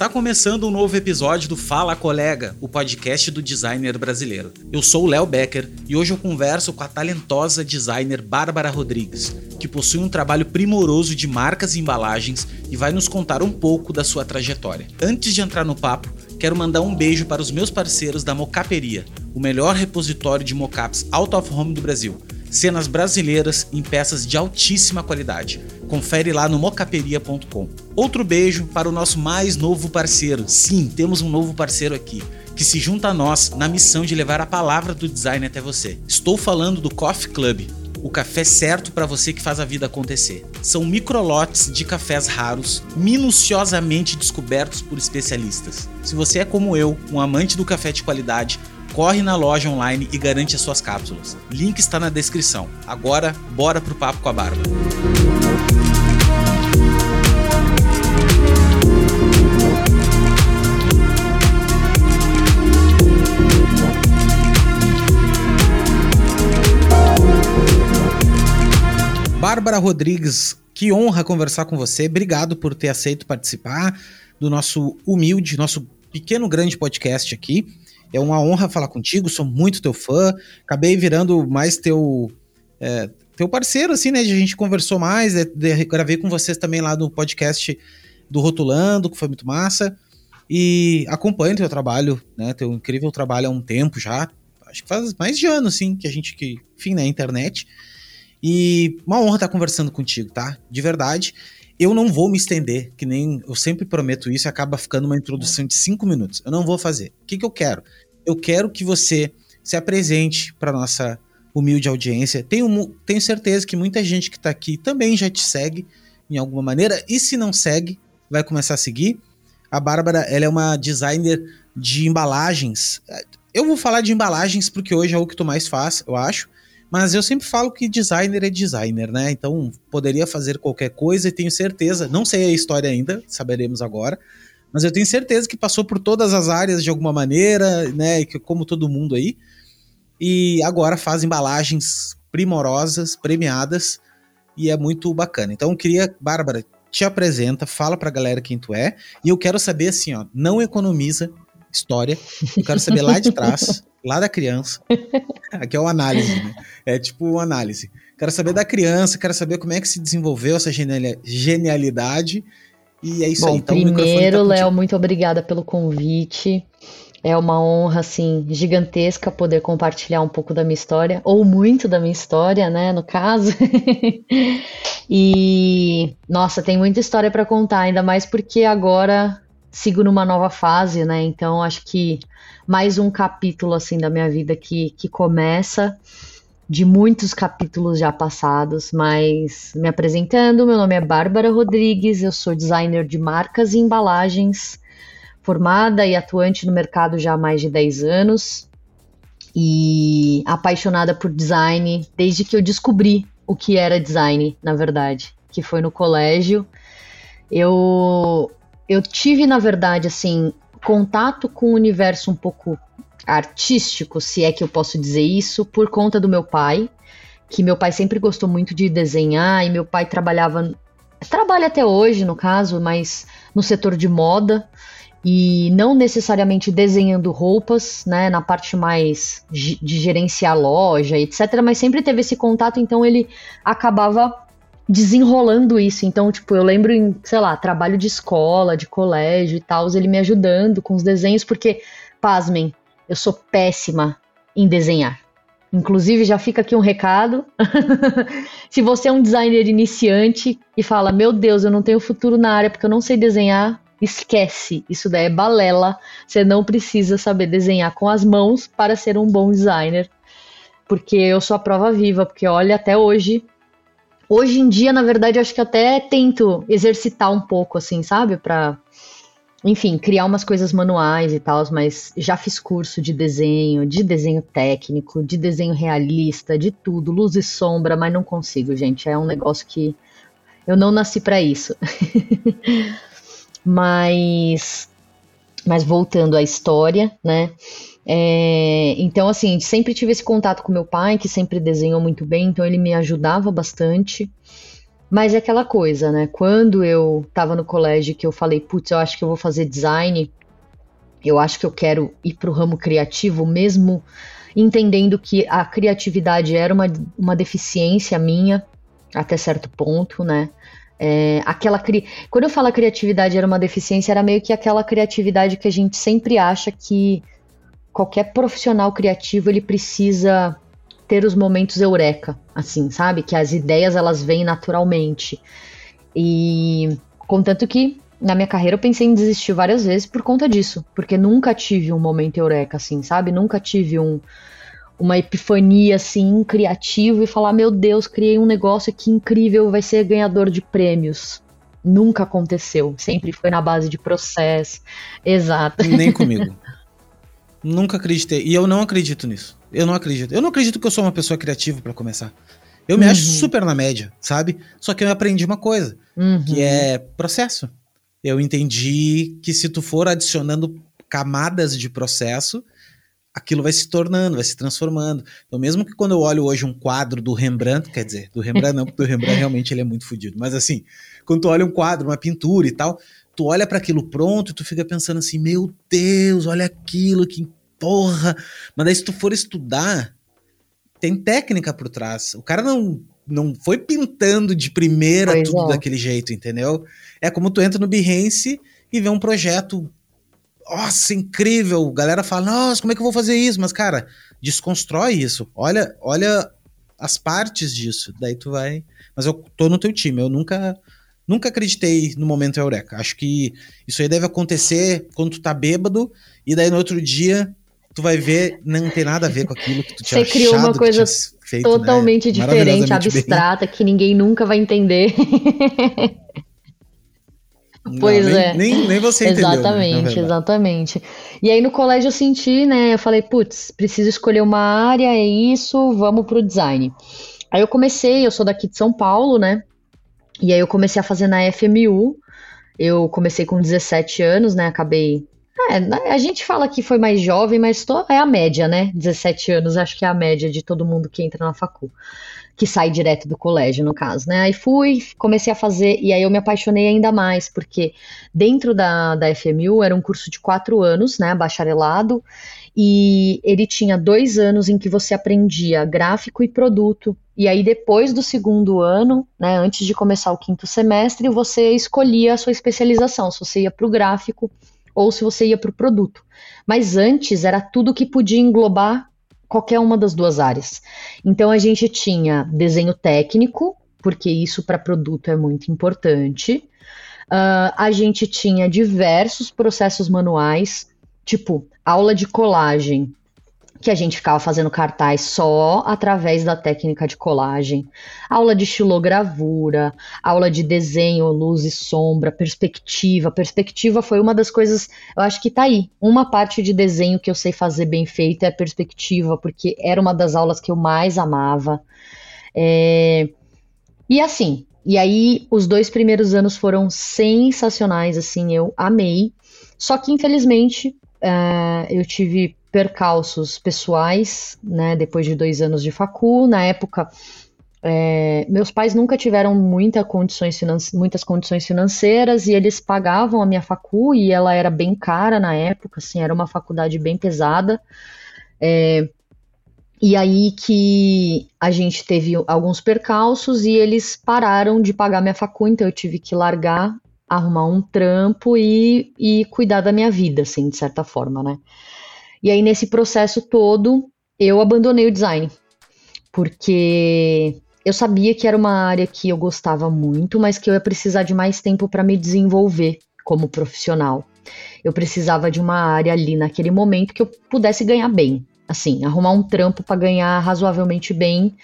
Está começando um novo episódio do Fala Colega, o podcast do designer brasileiro. Eu sou o Léo Becker e hoje eu converso com a talentosa designer Bárbara Rodrigues, que possui um trabalho primoroso de marcas e embalagens e vai nos contar um pouco da sua trajetória. Antes de entrar no papo, quero mandar um beijo para os meus parceiros da Mocaperia, o melhor repositório de mocaps out of home do Brasil. Cenas brasileiras em peças de altíssima qualidade. Confere lá no mocaperia.com. Outro beijo para o nosso mais novo parceiro. Sim, temos um novo parceiro aqui que se junta a nós na missão de levar a palavra do design até você. Estou falando do Coffee Club, o café certo para você que faz a vida acontecer. São microlotes de cafés raros, minuciosamente descobertos por especialistas. Se você é como eu, um amante do café de qualidade, corre na loja online e garante as suas cápsulas. Link está na descrição. Agora, bora pro papo com a Bárbara. Bárbara Rodrigues, que honra conversar com você. Obrigado por ter aceito participar do nosso humilde, nosso pequeno grande podcast aqui. É uma honra falar contigo, sou muito teu fã. Acabei virando mais teu é, teu parceiro, assim, né? A gente conversou mais, é, de, gravei com vocês também lá no podcast do Rotulando, que foi muito massa. E acompanho teu trabalho, né? Teu incrível trabalho há um tempo já. Acho que faz mais de ano, assim, que a gente que, enfim, na internet. E uma honra estar conversando contigo, tá? De verdade. Eu não vou me estender, que nem eu sempre prometo isso, e acaba ficando uma introdução de cinco minutos. Eu não vou fazer. O que, que eu quero? Eu quero que você se apresente para nossa humilde audiência. Tenho, tenho certeza que muita gente que está aqui também já te segue em alguma maneira, e se não segue, vai começar a seguir. A Bárbara, ela é uma designer de embalagens. Eu vou falar de embalagens porque hoje é o que tu mais faz, eu acho. Mas eu sempre falo que designer é designer, né? Então poderia fazer qualquer coisa e tenho certeza, não sei a história ainda, saberemos agora, mas eu tenho certeza que passou por todas as áreas de alguma maneira, né? Que como todo mundo aí. E agora faz embalagens primorosas, premiadas, e é muito bacana. Então eu queria, Bárbara, te apresenta, fala pra galera quem tu é, e eu quero saber assim, ó, não economiza história, eu quero saber lá de trás lá da criança. Aqui é uma análise, né? É tipo análise. Quero saber da criança, quero saber como é que se desenvolveu essa genialidade. E é isso Bom, aí. Então, primeiro, tá Léo, muito obrigada pelo convite. É uma honra, assim, gigantesca poder compartilhar um pouco da minha história, ou muito da minha história, né, no caso. e, nossa, tem muita história para contar, ainda mais porque agora sigo numa nova fase, né, então acho que mais um capítulo assim da minha vida que, que começa de muitos capítulos já passados, mas me apresentando, meu nome é Bárbara Rodrigues, eu sou designer de marcas e embalagens, formada e atuante no mercado já há mais de 10 anos e apaixonada por design desde que eu descobri o que era design, na verdade, que foi no colégio. Eu eu tive, na verdade, assim, contato com o universo um pouco artístico, se é que eu posso dizer isso, por conta do meu pai, que meu pai sempre gostou muito de desenhar e meu pai trabalhava trabalha até hoje, no caso, mas no setor de moda e não necessariamente desenhando roupas, né, na parte mais de gerenciar loja, etc, mas sempre teve esse contato, então ele acabava desenrolando isso. Então, tipo, eu lembro em, sei lá, trabalho de escola, de colégio e tal, ele me ajudando com os desenhos, porque, pasmem, eu sou péssima em desenhar. Inclusive, já fica aqui um recado. Se você é um designer iniciante e fala, meu Deus, eu não tenho futuro na área porque eu não sei desenhar, esquece. Isso daí é balela. Você não precisa saber desenhar com as mãos para ser um bom designer. Porque eu sou a prova viva, porque olha, até hoje Hoje em dia, na verdade, acho que até tento exercitar um pouco, assim, sabe? Pra, enfim, criar umas coisas manuais e tal, mas já fiz curso de desenho, de desenho técnico, de desenho realista, de tudo, luz e sombra, mas não consigo, gente. É um negócio que eu não nasci para isso. mas, mas voltando à história, né? É, então, assim, sempre tive esse contato com meu pai, que sempre desenhou muito bem, então ele me ajudava bastante. Mas é aquela coisa, né? Quando eu tava no colégio que eu falei, putz, eu acho que eu vou fazer design, eu acho que eu quero ir pro ramo criativo, mesmo entendendo que a criatividade era uma, uma deficiência minha, até certo ponto, né? É, aquela cri... Quando eu falo criatividade era uma deficiência, era meio que aquela criatividade que a gente sempre acha que qualquer profissional criativo ele precisa ter os momentos eureka, assim, sabe? Que as ideias elas vêm naturalmente. E contanto que na minha carreira eu pensei em desistir várias vezes por conta disso, porque nunca tive um momento eureka assim, sabe? Nunca tive um uma epifania assim criativa e falar, meu Deus, criei um negócio aqui incrível, vai ser ganhador de prêmios. Nunca aconteceu, sempre foi na base de processo. Exato. Nem comigo. Nunca acreditei. E eu não acredito nisso. Eu não acredito. Eu não acredito que eu sou uma pessoa criativa para começar. Eu me uhum. acho super na média, sabe? Só que eu aprendi uma coisa, uhum. que é processo. Eu entendi que se tu for adicionando camadas de processo, aquilo vai se tornando, vai se transformando. Então, mesmo que quando eu olho hoje um quadro do Rembrandt, quer dizer, do Rembrandt não, porque o Rembrandt realmente ele é muito fodido, mas assim, quando tu olha um quadro, uma pintura e tal, tu olha para aquilo pronto e tu fica pensando assim, meu Deus, olha aquilo, que porra. Mas daí se tu for estudar, tem técnica por trás. O cara não não foi pintando de primeira pois tudo é. daquele jeito, entendeu? É como tu entra no Behance e vê um projeto nossa, incrível. A galera fala, nossa, como é que eu vou fazer isso? Mas, cara, desconstrói isso. Olha, olha as partes disso. Daí tu vai. Mas eu tô no teu time. Eu nunca Nunca acreditei no momento eureka. Acho que isso aí deve acontecer quando tu tá bêbado e daí no outro dia tu vai ver, não tem nada a ver com aquilo que tu tinha Você criou uma coisa feito, né? totalmente né? diferente, abstrata, bem. que ninguém nunca vai entender. pois não, nem, é. Nem, nem você entendeu. Né, exatamente, né? exatamente. E aí no colégio eu senti, né? Eu falei, putz, preciso escolher uma área, é isso, vamos pro design. Aí eu comecei, eu sou daqui de São Paulo, né? E aí eu comecei a fazer na FMU. Eu comecei com 17 anos, né? Acabei. É, a gente fala que foi mais jovem, mas tô, é a média, né? 17 anos, acho que é a média de todo mundo que entra na facul. Que sai direto do colégio, no caso, né? Aí fui, comecei a fazer, e aí eu me apaixonei ainda mais, porque dentro da, da FMU era um curso de quatro anos, né? Bacharelado, e ele tinha dois anos em que você aprendia gráfico e produto. E aí, depois do segundo ano, né, antes de começar o quinto semestre, você escolhia a sua especialização, se você ia para o gráfico ou se você ia para o produto. Mas antes era tudo que podia englobar qualquer uma das duas áreas. Então a gente tinha desenho técnico, porque isso para produto é muito importante. Uh, a gente tinha diversos processos manuais, tipo aula de colagem, que a gente ficava fazendo cartaz só através da técnica de colagem, aula de estilogravura, aula de desenho, luz e sombra, perspectiva. Perspectiva foi uma das coisas, eu acho que tá aí. Uma parte de desenho que eu sei fazer bem feito é a perspectiva, porque era uma das aulas que eu mais amava. É... E assim, e aí os dois primeiros anos foram sensacionais, assim, eu amei. Só que infelizmente Uh, eu tive percalços pessoais, né, depois de dois anos de facu. Na época, é, meus pais nunca tiveram muita condições muitas condições financeiras e eles pagavam a minha facu e ela era bem cara na época, assim, era uma faculdade bem pesada. É, e aí que a gente teve alguns percalços e eles pararam de pagar minha facu, então eu tive que largar arrumar um trampo e, e cuidar da minha vida, assim, de certa forma, né? E aí, nesse processo todo, eu abandonei o design, porque eu sabia que era uma área que eu gostava muito, mas que eu ia precisar de mais tempo para me desenvolver como profissional. Eu precisava de uma área ali naquele momento que eu pudesse ganhar bem, assim, arrumar um trampo para ganhar razoavelmente bem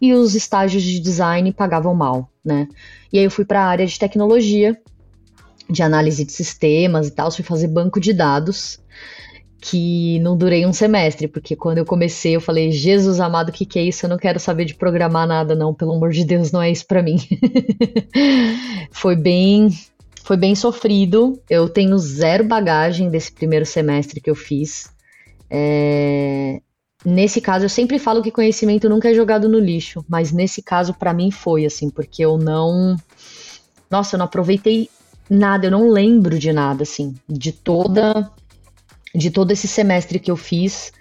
e os estágios de design pagavam mal, né? E aí eu fui para a área de tecnologia de análise de sistemas e tal, fui fazer banco de dados, que não durei um semestre, porque quando eu comecei eu falei, Jesus amado, o que, que é isso? Eu não quero saber de programar nada, não, pelo amor de Deus, não é isso para mim. foi bem. Foi bem sofrido. Eu tenho zero bagagem desse primeiro semestre que eu fiz. É, nesse caso, eu sempre falo que conhecimento nunca é jogado no lixo, mas nesse caso, para mim, foi assim, porque eu não. Nossa, eu não aproveitei nada, eu não lembro de nada, assim, de toda. De todo esse semestre que eu fiz.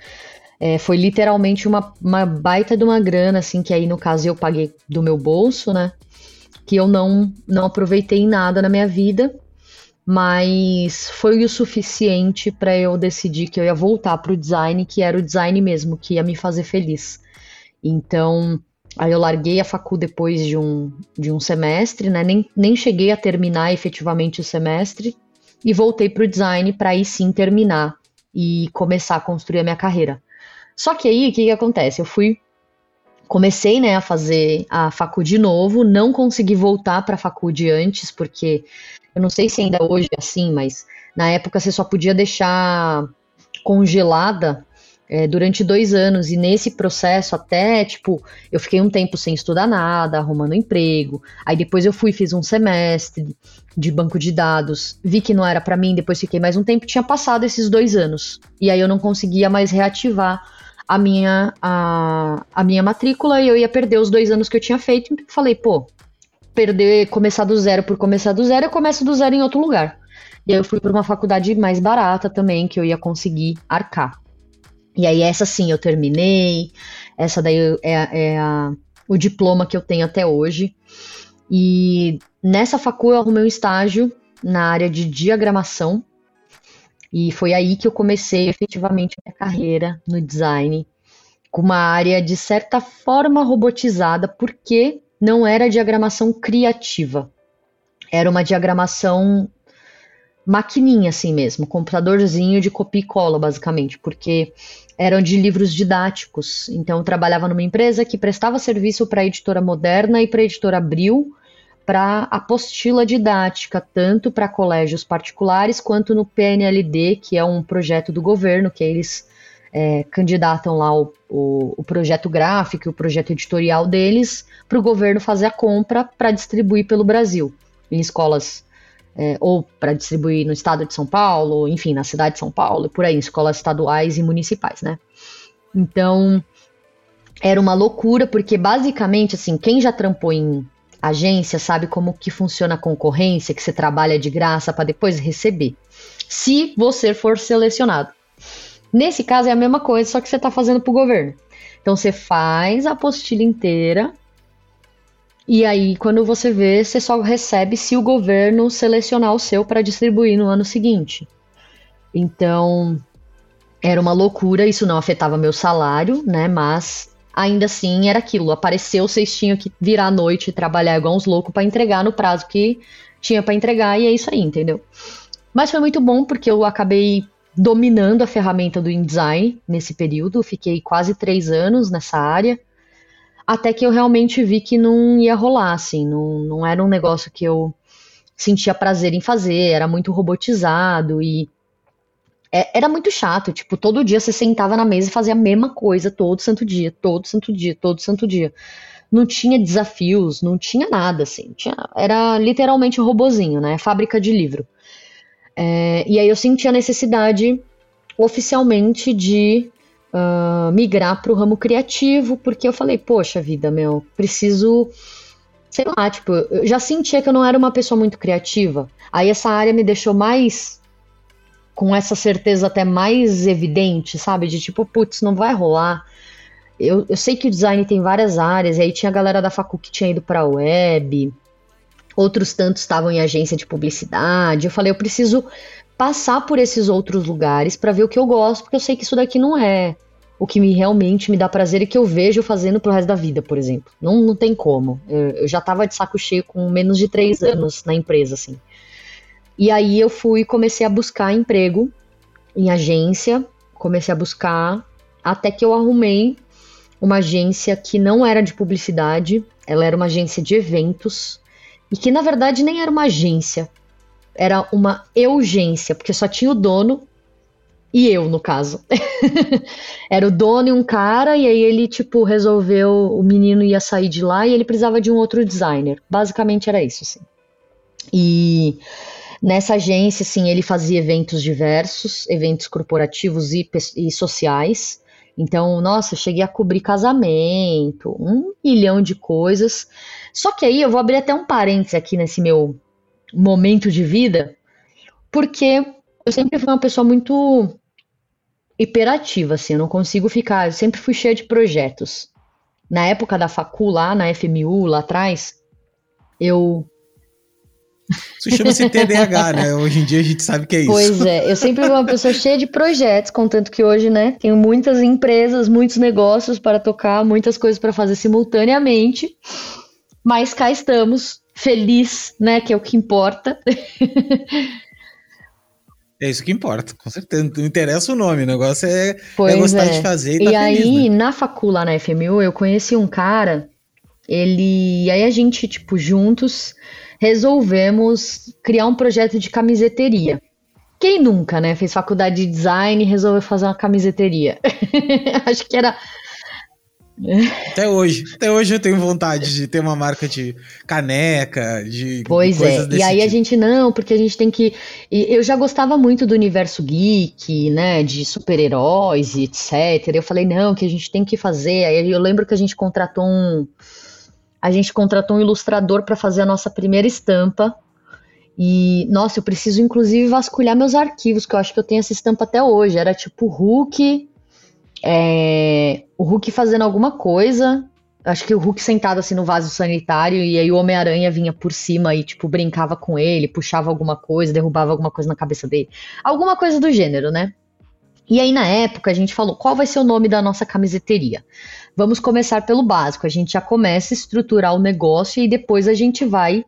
É, foi literalmente uma, uma baita de uma grana, assim, que aí no caso eu paguei do meu bolso, né? Que eu não, não aproveitei nada na minha vida mas foi o suficiente para eu decidir que eu ia voltar para o design, que era o design mesmo, que ia me fazer feliz. Então, aí eu larguei a facu depois de um, de um semestre, né? Nem, nem cheguei a terminar efetivamente o semestre e voltei para o design para aí sim terminar e começar a construir a minha carreira. Só que aí, o que, que acontece? Eu fui comecei né, a fazer a facu de novo, não consegui voltar para a faculdade antes, porque eu não sei se ainda hoje é assim, mas na época você só podia deixar congelada é, durante dois anos, e nesse processo até, tipo, eu fiquei um tempo sem estudar nada, arrumando emprego, aí depois eu fui fiz um semestre de banco de dados, vi que não era para mim, depois fiquei mais um tempo, tinha passado esses dois anos, e aí eu não conseguia mais reativar a minha, a, a minha matrícula e eu ia perder os dois anos que eu tinha feito, então falei, pô, perder, começar do zero por começar do zero, eu começo do zero em outro lugar. E aí eu fui para uma faculdade mais barata também, que eu ia conseguir arcar. E aí essa sim eu terminei, essa daí é, é a, o diploma que eu tenho até hoje. E nessa facu eu arrumei um estágio na área de diagramação. E foi aí que eu comecei efetivamente a minha carreira no design, com uma área de certa forma robotizada, porque não era diagramação criativa. Era uma diagramação maquininha assim mesmo, computadorzinho de copia e cola basicamente, porque eram de livros didáticos. Então eu trabalhava numa empresa que prestava serviço para a editora Moderna e para a editora Abril para apostila didática, tanto para colégios particulares quanto no PNLD, que é um projeto do governo que eles é, candidatam lá o, o, o, projeto gráfico, o projeto editorial deles, para o governo fazer a compra para distribuir pelo Brasil, em escolas, é, ou para distribuir no estado de São Paulo, enfim, na cidade de São Paulo, por aí, escolas estaduais e municipais, né? Então, era uma loucura, porque basicamente, assim, quem já trampou em agência sabe como que funciona a concorrência, que você trabalha de graça para depois receber. Se você for selecionado. Nesse caso é a mesma coisa, só que você está fazendo para o governo. Então você faz a apostila inteira e aí quando você vê, você só recebe se o governo selecionar o seu para distribuir no ano seguinte. Então era uma loucura, isso não afetava meu salário, né? Mas ainda assim era aquilo. Apareceu, vocês tinham que virar à noite e trabalhar igual uns loucos para entregar no prazo que tinha para entregar, e é isso aí, entendeu? Mas foi muito bom porque eu acabei dominando a ferramenta do InDesign nesse período. Fiquei quase três anos nessa área, até que eu realmente vi que não ia rolar, assim, não, não era um negócio que eu sentia prazer em fazer, era muito robotizado e é, era muito chato. Tipo, todo dia você sentava na mesa e fazia a mesma coisa todo santo dia, todo santo dia, todo santo dia. Não tinha desafios, não tinha nada, assim. Tinha, era literalmente um robozinho, né? Fábrica de livro. É, e aí eu senti a necessidade oficialmente de uh, migrar para o ramo criativo, porque eu falei, poxa vida, meu, preciso, sei lá, tipo, eu já sentia que eu não era uma pessoa muito criativa. Aí essa área me deixou mais com essa certeza até mais evidente, sabe? De tipo, putz, não vai rolar. Eu, eu sei que o design tem várias áreas, e aí tinha a galera da facu que tinha ido para web, outros tantos estavam em agência de publicidade. Eu falei, eu preciso passar por esses outros lugares para ver o que eu gosto, porque eu sei que isso daqui não é o que me realmente me dá prazer e que eu vejo fazendo pro resto da vida, por exemplo. Não, não tem como. Eu, eu já tava de saco cheio com menos de três anos na empresa, assim. E aí eu fui comecei a buscar emprego em agência, comecei a buscar, até que eu arrumei uma agência que não era de publicidade, ela era uma agência de eventos, e que na verdade nem era uma agência, era uma urgência, porque só tinha o dono e eu, no caso. era o dono e um cara, e aí ele, tipo, resolveu, o menino ia sair de lá e ele precisava de um outro designer. Basicamente era isso, assim. E Nessa agência, assim, ele fazia eventos diversos, eventos corporativos e, e sociais. Então, nossa, cheguei a cobrir casamento, um milhão de coisas. Só que aí eu vou abrir até um parênteses aqui nesse meu momento de vida, porque eu sempre fui uma pessoa muito hiperativa, assim, eu não consigo ficar, eu sempre fui cheia de projetos. Na época da facu lá, na FMU, lá atrás, eu isso chama-se TDAH, né? Hoje em dia a gente sabe que é isso. Pois é, eu sempre fui uma pessoa cheia de projetos, contanto que hoje, né, tenho muitas empresas, muitos negócios para tocar, muitas coisas para fazer simultaneamente. Mas cá estamos, feliz, né, que é o que importa. É isso que importa, com certeza. Não interessa o nome, o negócio é, é gostar é. de fazer e, e tá aí, feliz, né? na facul, lá na FMU, eu conheci um cara, ele... Aí a gente, tipo, juntos resolvemos criar um projeto de camiseteria. Quem nunca, né? Fez faculdade de design e resolveu fazer uma camiseteria. Acho que era. Até hoje. Até hoje eu tenho vontade de ter uma marca de caneca, de pois é. e aí tipo. a gente não, porque a gente tem que. Eu já gostava muito do universo geek, né? De super-heróis e etc. Eu falei, não, que a gente tem que fazer. Aí eu lembro que a gente contratou um a gente contratou um ilustrador para fazer a nossa primeira estampa. E, nossa, eu preciso inclusive vasculhar meus arquivos, que eu acho que eu tenho essa estampa até hoje. Era tipo Hulk, é, o Hulk fazendo alguma coisa. Acho que o Hulk sentado assim no vaso sanitário, e aí o Homem-Aranha vinha por cima e, tipo, brincava com ele, puxava alguma coisa, derrubava alguma coisa na cabeça dele. Alguma coisa do gênero, né? E aí, na época, a gente falou qual vai ser o nome da nossa camiseteria. Vamos começar pelo básico. A gente já começa a estruturar o negócio e depois a gente vai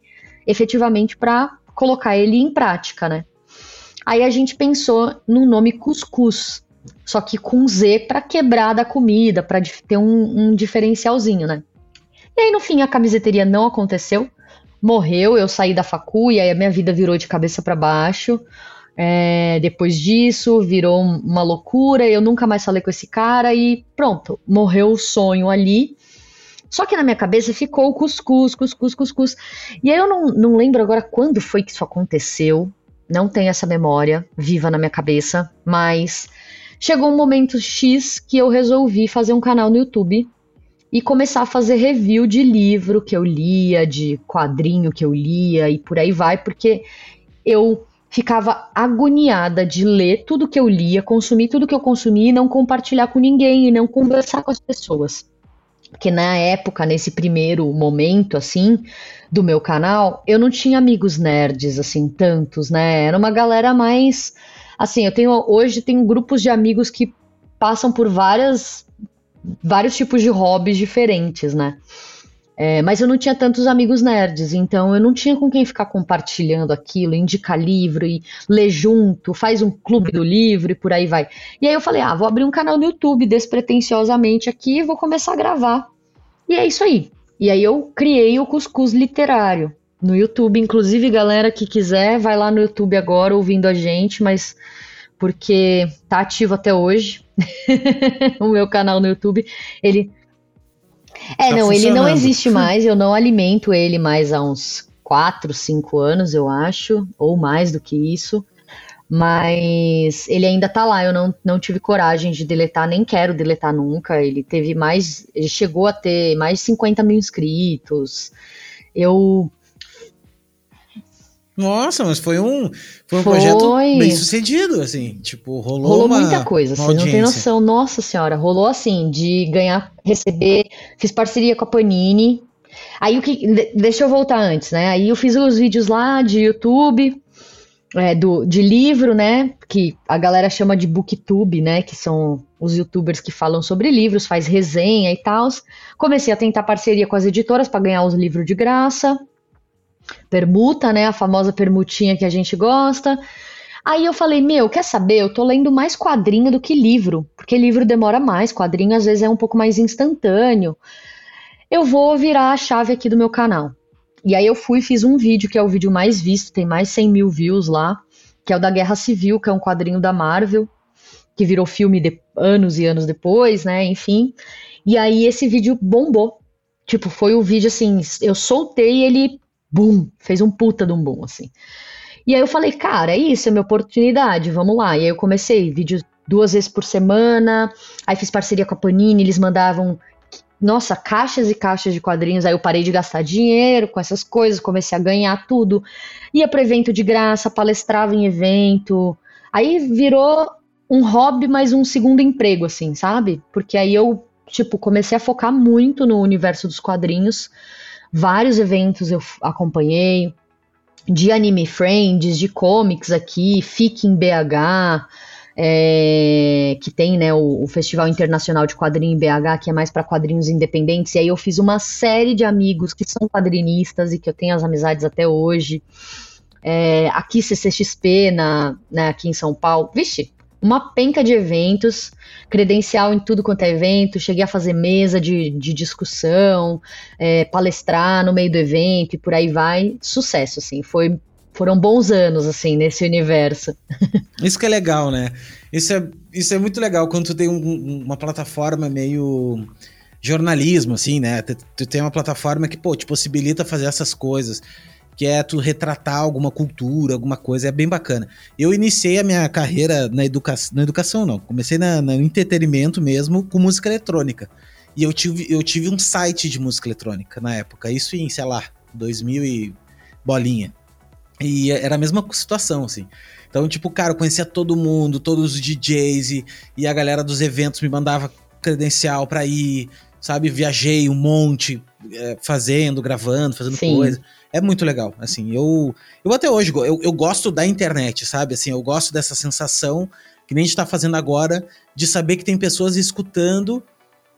efetivamente para colocar ele em prática, né? Aí a gente pensou no nome cuscuz, só que com Z para quebrar da comida, para ter um, um diferencialzinho, né? E aí no fim a camiseteria não aconteceu, morreu, eu saí da facu e aí a minha vida virou de cabeça para baixo. É, depois disso, virou uma loucura, eu nunca mais falei com esse cara e pronto, morreu o sonho ali. Só que na minha cabeça ficou cuscuz, cuscuz, cuscuz. E aí eu não, não lembro agora quando foi que isso aconteceu. Não tenho essa memória viva na minha cabeça, mas chegou um momento X que eu resolvi fazer um canal no YouTube e começar a fazer review de livro que eu lia, de quadrinho que eu lia e por aí vai, porque eu ficava agoniada de ler tudo que eu lia, consumir tudo que eu consumia e não compartilhar com ninguém e não conversar com as pessoas. Porque na época, nesse primeiro momento, assim, do meu canal, eu não tinha amigos nerds, assim, tantos, né? Era uma galera mais. Assim, eu tenho. Hoje tenho grupos de amigos que passam por várias. vários tipos de hobbies diferentes, né? É, mas eu não tinha tantos amigos nerds, então eu não tinha com quem ficar compartilhando aquilo, indicar livro e ler junto, faz um clube do livro e por aí vai. E aí eu falei, ah, vou abrir um canal no YouTube despretensiosamente aqui e vou começar a gravar. E é isso aí. E aí eu criei o Cuscuz Literário no YouTube. Inclusive, galera que quiser, vai lá no YouTube agora ouvindo a gente, mas porque tá ativo até hoje. o meu canal no YouTube, ele é, tá não, ele não existe mais, eu não alimento ele mais há uns 4, 5 anos, eu acho, ou mais do que isso. Mas ele ainda tá lá, eu não, não tive coragem de deletar, nem quero deletar nunca. Ele teve mais. Ele chegou a ter mais de 50 mil inscritos. Eu nossa, mas foi um, foi um foi. projeto bem sucedido, assim, tipo, rolou Rolou uma, muita coisa, vocês não tem noção, nossa senhora, rolou assim, de ganhar, receber, fiz parceria com a Panini, aí o que, deixa eu voltar antes, né, aí eu fiz os vídeos lá de YouTube, é, do, de livro, né, que a galera chama de booktube, né, que são os youtubers que falam sobre livros, faz resenha e tal, comecei a tentar parceria com as editoras para ganhar os livros de graça, permuta, né? A famosa permutinha que a gente gosta. Aí eu falei, meu, quer saber? Eu tô lendo mais quadrinho do que livro, porque livro demora mais, quadrinho às vezes é um pouco mais instantâneo. Eu vou virar a chave aqui do meu canal. E aí eu fui fiz um vídeo, que é o vídeo mais visto, tem mais 100 mil views lá, que é o da Guerra Civil, que é um quadrinho da Marvel, que virou filme de, anos e anos depois, né? Enfim. E aí esse vídeo bombou. Tipo, foi o vídeo assim, eu soltei ele boom, fez um puta de um boom, assim. E aí eu falei, cara, é isso, é minha oportunidade, vamos lá. E aí eu comecei, vídeo duas vezes por semana, aí fiz parceria com a Panini, eles mandavam nossa, caixas e caixas de quadrinhos. Aí eu parei de gastar dinheiro com essas coisas, comecei a ganhar tudo. Ia para evento de graça, palestrava em evento. Aí virou um hobby, mas um segundo emprego, assim, sabe? Porque aí eu, tipo, comecei a focar muito no universo dos quadrinhos. Vários eventos eu acompanhei, de anime friends, de comics aqui, FIC em BH, é, que tem né, o, o, Festival Internacional de Quadrinho em BH, que é mais para quadrinhos independentes. E aí eu fiz uma série de amigos que são quadrinistas e que eu tenho as amizades até hoje. É, aqui CCXP, na, né, aqui em São Paulo. Vixe, uma penca de eventos, credencial em tudo quanto é evento, cheguei a fazer mesa de, de discussão, é, palestrar no meio do evento e por aí vai. Sucesso, assim, foi foram bons anos, assim, nesse universo. Isso que é legal, né? Isso é, isso é muito legal quando tu tem um, uma plataforma meio jornalismo, assim, né? Tu, tu, tem uma plataforma que, pô, te possibilita fazer essas coisas, que é tu retratar alguma cultura, alguma coisa, é bem bacana. Eu iniciei a minha carreira na, educa na educação, não, comecei na, no entretenimento mesmo, com música eletrônica. E eu tive, eu tive um site de música eletrônica na época, isso em, sei lá, 2000 e bolinha. E era a mesma situação, assim. Então, tipo, cara, eu conhecia todo mundo, todos os DJs e, e a galera dos eventos me mandava credencial pra ir, sabe? Viajei um monte, é, fazendo, gravando, fazendo Sim. coisa. É muito legal, assim, eu, eu até hoje, eu, eu gosto da internet, sabe? Assim, eu gosto dessa sensação que nem a gente tá fazendo agora, de saber que tem pessoas escutando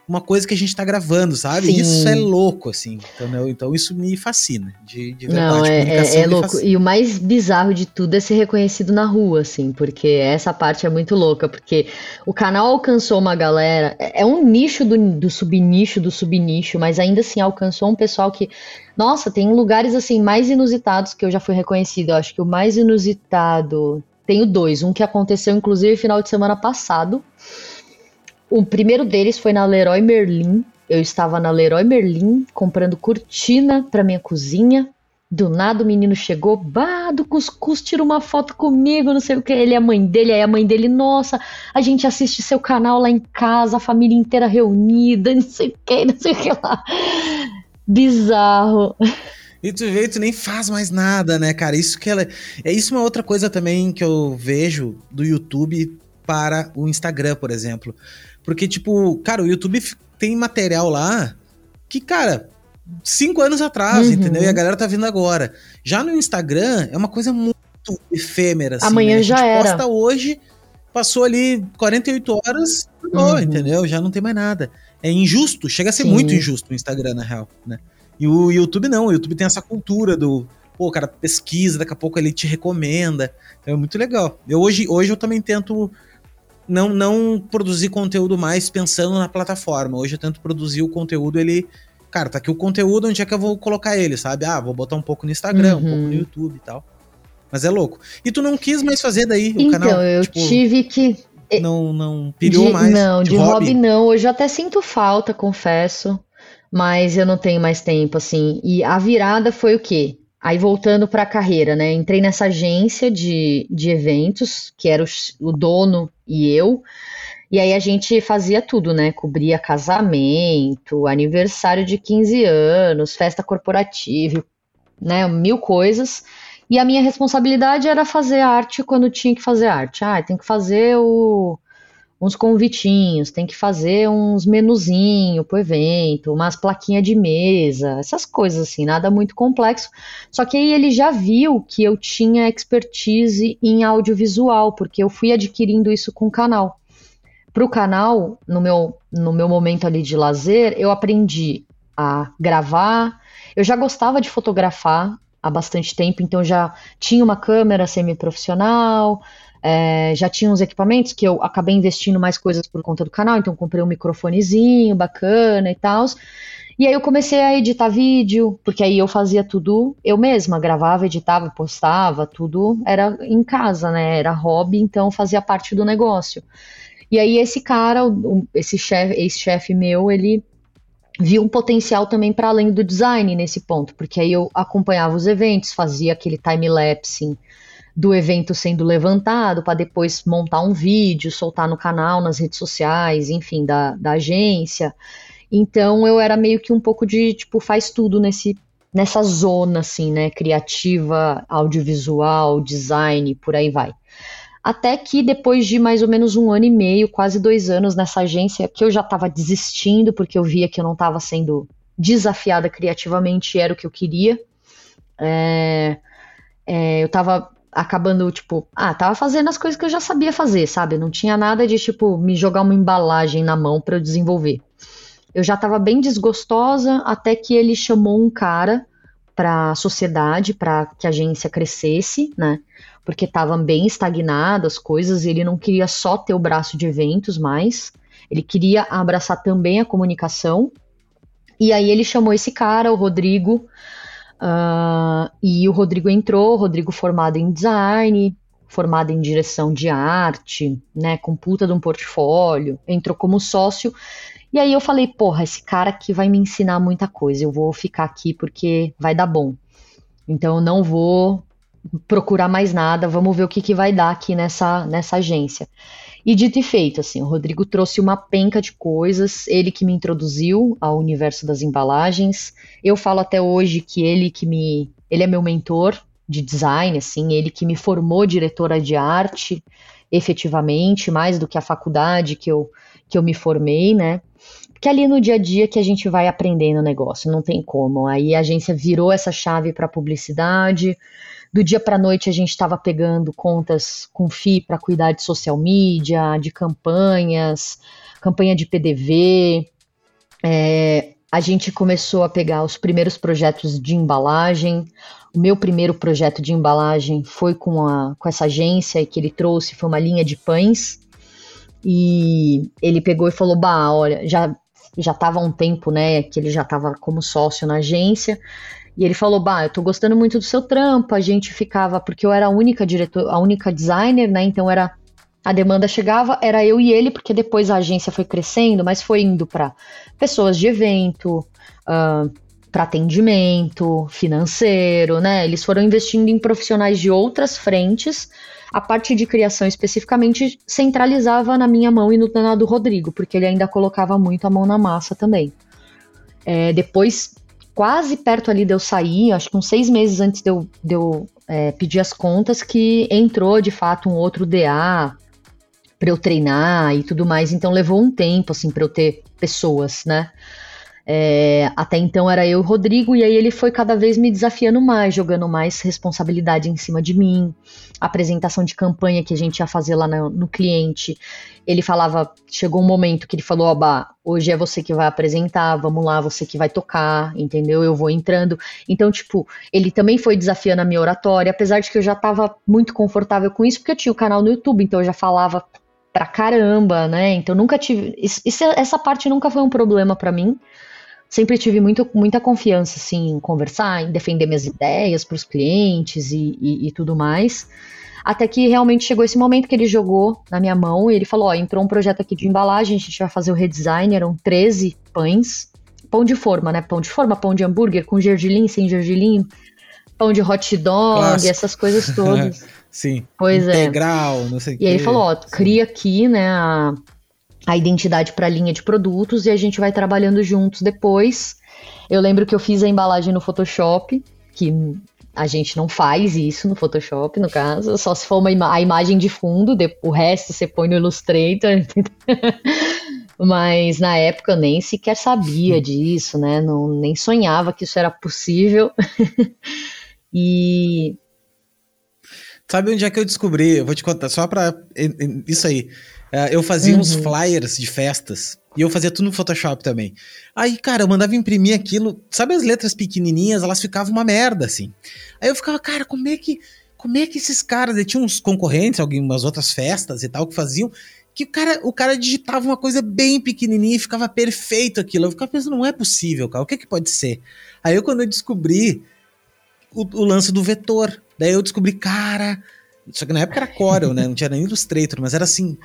uma coisa que a gente tá gravando, sabe? Sim. Isso é louco, assim. Entendeu? Então isso me fascina, de, de verdade. Não, é, é, é louco. Fascina. E o mais bizarro de tudo é ser reconhecido na rua, assim, porque essa parte é muito louca, porque o canal alcançou uma galera, é, é um nicho do, do subnicho do subnicho, mas ainda assim alcançou um pessoal que, nossa, tem lugares assim mais inusitados que eu já fui reconhecido. Eu acho que o mais inusitado, tenho dois, um que aconteceu inclusive final de semana passado o primeiro deles foi na Leroy Merlin. Eu estava na Leroy Merlin comprando cortina para minha cozinha. Do nada o menino chegou, bah, do cuscuz, tira uma foto comigo, não sei o que. Ele é a mãe dele, aí a mãe dele, nossa, a gente assiste seu canal lá em casa, a família inteira reunida, não sei o que, não sei o que lá. Bizarro. E tu vê, tu nem faz mais nada, né, cara? Isso que ela. É isso uma outra coisa também que eu vejo do YouTube para o Instagram, por exemplo. Porque, tipo, cara, o YouTube tem material lá que, cara, cinco anos atrás, uhum. entendeu? E a galera tá vindo agora. Já no Instagram é uma coisa muito efêmera. Assim, Amanhã né? já era. posta hoje, passou ali 48 horas, acabou, uhum. entendeu? Já não tem mais nada. É injusto, chega a ser Sim. muito injusto o Instagram, na real, né? E o YouTube não, o YouTube tem essa cultura do, pô, cara, pesquisa, daqui a pouco ele te recomenda. Então é muito legal. Eu hoje, hoje eu também tento não, não produzir conteúdo mais pensando na plataforma. Hoje eu tento produzir o conteúdo, ele. Cara, tá aqui o conteúdo, onde é que eu vou colocar ele, sabe? Ah, vou botar um pouco no Instagram, uhum. um pouco no uhum. YouTube e tal. Mas é louco. E tu não quis mais fazer daí o então, canal? Então, eu tipo, tive que. Não, não pirou de, mais? Não, de, de hobby? hobby não. Hoje eu até sinto falta, confesso. Mas eu não tenho mais tempo, assim. E a virada foi o quê? Aí voltando para a carreira, né? Entrei nessa agência de, de eventos, que era o, o dono e eu. E aí a gente fazia tudo, né? Cobria casamento, aniversário de 15 anos, festa corporativa, né? Mil coisas. E a minha responsabilidade era fazer arte quando tinha que fazer arte. Ah, tem que fazer o, uns convitinhos, tem que fazer uns menuzinho pro evento, umas plaquinhas de mesa, essas coisas assim, nada muito complexo. Só que aí ele já viu que eu tinha expertise em audiovisual, porque eu fui adquirindo isso com o canal. Pro canal, no meu, no meu momento ali de lazer, eu aprendi a gravar. Eu já gostava de fotografar há bastante tempo, então já tinha uma câmera semi-profissional, é, já tinha uns equipamentos que eu acabei investindo mais coisas por conta do canal, então comprei um microfonezinho bacana e tal. E aí eu comecei a editar vídeo, porque aí eu fazia tudo eu mesma, gravava, editava, postava, tudo era em casa, né? Era hobby, então fazia parte do negócio. E aí esse cara, esse chefe, ex-chefe meu, ele viu um potencial também para além do design nesse ponto, porque aí eu acompanhava os eventos, fazia aquele time lapse do evento sendo levantado para depois montar um vídeo, soltar no canal, nas redes sociais, enfim, da, da agência. Então eu era meio que um pouco de tipo faz tudo nesse nessa zona assim, né, criativa, audiovisual, design, por aí vai. Até que depois de mais ou menos um ano e meio, quase dois anos nessa agência, que eu já estava desistindo, porque eu via que eu não estava sendo desafiada criativamente, era o que eu queria. É, é, eu estava acabando, tipo, ah, tava fazendo as coisas que eu já sabia fazer, sabe? Não tinha nada de, tipo, me jogar uma embalagem na mão para eu desenvolver. Eu já estava bem desgostosa até que ele chamou um cara para a sociedade, para que a agência crescesse, né? porque estavam bem estagnadas as coisas, e ele não queria só ter o braço de eventos mais, ele queria abraçar também a comunicação. E aí ele chamou esse cara, o Rodrigo, uh, e o Rodrigo entrou, Rodrigo formado em design, formado em direção de arte, né, com puta de um portfólio, entrou como sócio. E aí eu falei, porra, esse cara aqui vai me ensinar muita coisa, eu vou ficar aqui porque vai dar bom. Então eu não vou procurar mais nada, vamos ver o que, que vai dar aqui nessa, nessa agência. E dito e feito, assim, o Rodrigo trouxe uma penca de coisas, ele que me introduziu ao universo das embalagens. Eu falo até hoje que ele que me, ele é meu mentor de design, assim, ele que me formou diretora de arte, efetivamente, mais do que a faculdade que eu que eu me formei, né? Porque ali no dia a dia que a gente vai aprendendo o negócio, não tem como. Aí a agência virou essa chave para publicidade, do dia para noite a gente estava pegando contas com FI para cuidar de social media, de campanhas, campanha de PDV. É, a gente começou a pegar os primeiros projetos de embalagem. O meu primeiro projeto de embalagem foi com, a, com essa agência que ele trouxe, foi uma linha de pães. E ele pegou e falou: Bah, olha, já já estava há um tempo, né, que ele já estava como sócio na agência, e ele falou: Bah, eu tô gostando muito do seu trampo. A gente ficava, porque eu era a única diretor, a única designer, né? Então era. A demanda chegava, era eu e ele, porque depois a agência foi crescendo, mas foi indo para pessoas de evento, uh, para atendimento, financeiro, né? Eles foram investindo em profissionais de outras frentes. A parte de criação especificamente centralizava na minha mão e no do Rodrigo, porque ele ainda colocava muito a mão na massa também. É, depois quase perto ali de eu sair, acho que uns seis meses antes de eu, de eu é, pedir as contas, que entrou de fato um outro DA para eu treinar e tudo mais. Então levou um tempo assim para eu ter pessoas, né? É, até então era eu e o Rodrigo, e aí ele foi cada vez me desafiando mais, jogando mais responsabilidade em cima de mim. A apresentação de campanha que a gente ia fazer lá no, no cliente. Ele falava, chegou um momento que ele falou: Oba, hoje é você que vai apresentar, vamos lá, você que vai tocar, entendeu? Eu vou entrando. Então, tipo, ele também foi desafiando a minha oratória, apesar de que eu já estava muito confortável com isso, porque eu tinha o canal no YouTube, então eu já falava pra caramba, né? Então nunca tive. Isso, essa parte nunca foi um problema para mim sempre tive muito, muita confiança assim, em conversar, em defender minhas ideias para os clientes e, e, e, tudo mais. Até que realmente chegou esse momento que ele jogou na minha mão e ele falou: Ó, entrou um projeto aqui de embalagem, a gente vai fazer o redesign. Eram 13 pães, pão de forma, né? Pão de forma, pão de hambúrguer, com gergelim, sem gergelim, pão de hot dog, Clássico. essas coisas todas. Sim. Pois Integral, é. Integral, não sei o E aí ele falou: Ó, cria aqui, né? A, a identidade para a linha de produtos e a gente vai trabalhando juntos depois. Eu lembro que eu fiz a embalagem no Photoshop, que a gente não faz isso no Photoshop, no caso, só se for uma ima a imagem de fundo, de, o resto você põe no Illustrator. Mas na época eu nem sequer sabia disso, né? Não, nem sonhava que isso era possível. e. Sabe onde é que eu descobri? Eu vou te contar, só para isso aí. Uh, eu fazia uhum. uns flyers de festas. E eu fazia tudo no Photoshop também. Aí, cara, eu mandava imprimir aquilo. Sabe as letras pequenininhas? Elas ficavam uma merda, assim. Aí eu ficava, cara, como é que. Como é que esses caras. tinha uns concorrentes, algumas outras festas e tal, que faziam. Que o cara, o cara digitava uma coisa bem pequenininha e ficava perfeito aquilo. Eu ficava pensando, não é possível, cara. O que é que pode ser? Aí eu, quando eu descobri o, o lance do vetor, daí eu descobri, cara. Só que na época era Corel, né? Não tinha nem Illustrator, mas era assim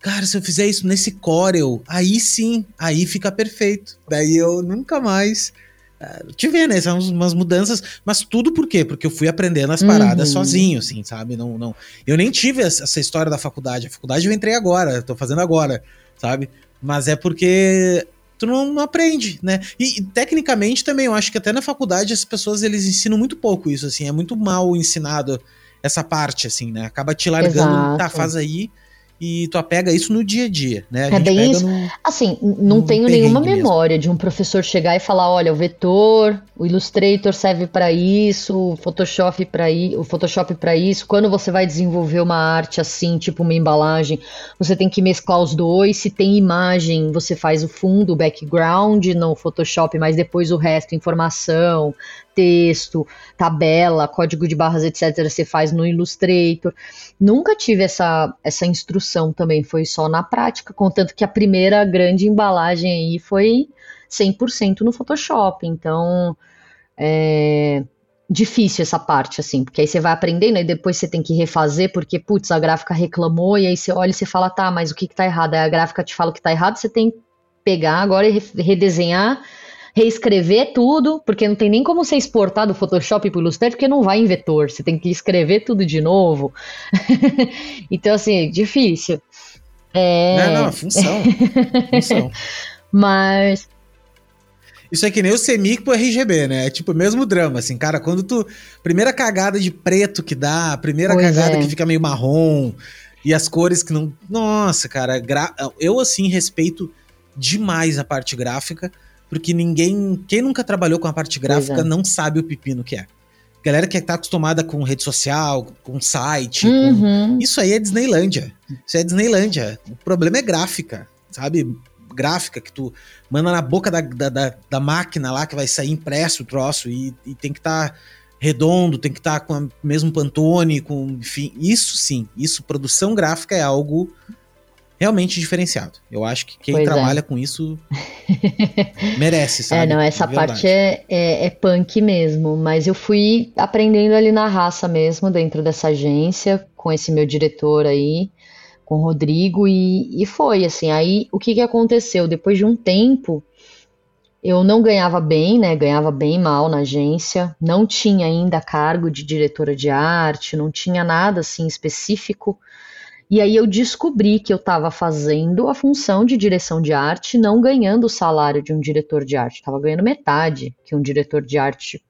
cara, se eu fizer isso nesse Corel, aí sim, aí fica perfeito. Daí eu nunca mais te ver, né? São umas mudanças, mas tudo por quê? Porque eu fui aprendendo as paradas uhum. sozinho, assim, sabe? Não, não, eu nem tive essa história da faculdade. A faculdade eu entrei agora, tô fazendo agora, sabe? Mas é porque tu não, não aprende, né? E, e, tecnicamente também, eu acho que até na faculdade as pessoas eles ensinam muito pouco isso, assim, é muito mal ensinado essa parte, assim, né? Acaba te largando, tá, Exato. tá, faz aí e tu apega isso no dia a dia, né? A é bem isso. No, assim, não tenho nenhuma memória mesmo. de um professor chegar e falar, olha, o vetor, o Illustrator serve para isso, o Photoshop para o Photoshop para isso. Quando você vai desenvolver uma arte assim, tipo uma embalagem, você tem que mesclar os dois. Se tem imagem, você faz o fundo, o background no Photoshop, mas depois o resto, informação, texto, tabela, código de barras, etc., você faz no Illustrator. Nunca tive essa, essa instrução também, foi só na prática, contanto que a primeira grande embalagem aí foi 100% no Photoshop. Então, é difícil essa parte, assim, porque aí você vai aprendendo e depois você tem que refazer, porque, putz, a gráfica reclamou, e aí você olha e você fala, tá, mas o que que tá errado? Aí a gráfica te fala que tá errado, você tem que pegar agora e redesenhar reescrever tudo, porque não tem nem como você exportar do Photoshop para o Illustrator, porque não vai em vetor, você tem que escrever tudo de novo. então, assim, difícil. É... Não, não, é função. função. Mas... Isso é que nem o Semic pro RGB, né? É tipo o mesmo drama, assim, cara, quando tu... Primeira cagada de preto que dá, primeira pois cagada é. que fica meio marrom, e as cores que não... Nossa, cara, gra... eu, assim, respeito demais a parte gráfica, porque ninguém. Quem nunca trabalhou com a parte gráfica é. não sabe o pepino que é. Galera que tá acostumada com rede social, com site. Uhum. Com... Isso aí é Disneylândia. Isso é Disneylândia. O problema é gráfica, sabe? Gráfica que tu manda na boca da, da, da, da máquina lá que vai sair impresso o troço e, e tem que estar. Tá redondo, tem que estar tá com o mesmo Pantone, com, enfim, isso sim, isso, produção gráfica é algo realmente diferenciado. Eu acho que quem pois é. trabalha é. com isso merece, sabe? É, não, essa parte é, é, é, punk mesmo, mas eu fui aprendendo ali na raça mesmo, dentro dessa agência, com esse meu diretor aí, com o Rodrigo, e, e foi assim. Aí o que, que aconteceu? Depois de um tempo. Eu não ganhava bem, né? Ganhava bem mal na agência, não tinha ainda cargo de diretora de arte, não tinha nada assim específico e aí eu descobri que eu estava fazendo a função de direção de arte, não ganhando o salário de um diretor de arte, estava ganhando metade que um diretor de arte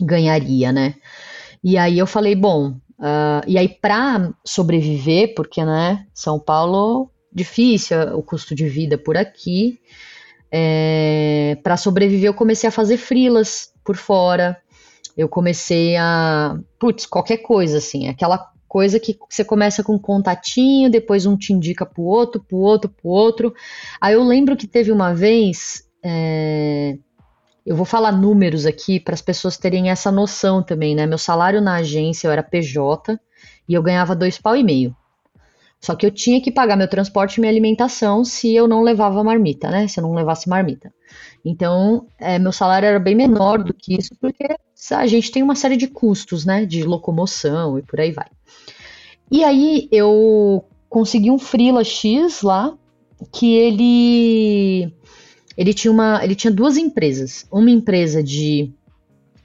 ganharia, né? E aí eu falei, bom, uh, e aí para sobreviver, porque né, São Paulo difícil o custo de vida por aqui, é, para sobreviver eu comecei a fazer frilas por fora. Eu comecei a, putz, qualquer coisa assim, aquela coisa que você começa com um contatinho, depois um te indica pro outro, pro outro, pro outro. Aí eu lembro que teve uma vez, é, eu vou falar números aqui para as pessoas terem essa noção também, né? Meu salário na agência eu era PJ e eu ganhava dois pau e meio. Só que eu tinha que pagar meu transporte e minha alimentação se eu não levava marmita, né? Se eu não levasse marmita. Então, é, meu salário era bem menor do que isso, porque a gente tem uma série de custos, né? De locomoção e por aí vai. E aí eu consegui um freela X lá, que ele ele tinha uma ele tinha duas empresas, uma empresa de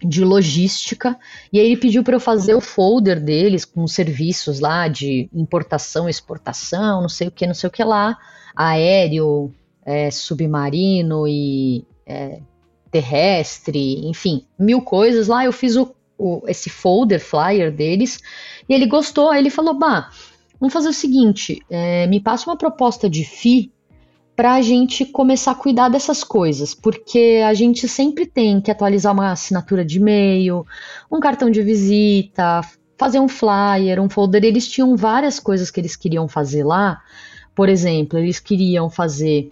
de logística, e aí ele pediu para eu fazer o folder deles com os serviços lá de importação, exportação, não sei o que, não sei o que lá, aéreo, é, submarino e é, terrestre, enfim, mil coisas lá. Eu fiz o, o, esse folder flyer deles e ele gostou. Aí ele falou: Bah, vamos fazer o seguinte, é, me passa uma proposta de FII para a gente começar a cuidar dessas coisas, porque a gente sempre tem que atualizar uma assinatura de e-mail, um cartão de visita, fazer um flyer, um folder. Eles tinham várias coisas que eles queriam fazer lá. Por exemplo, eles queriam fazer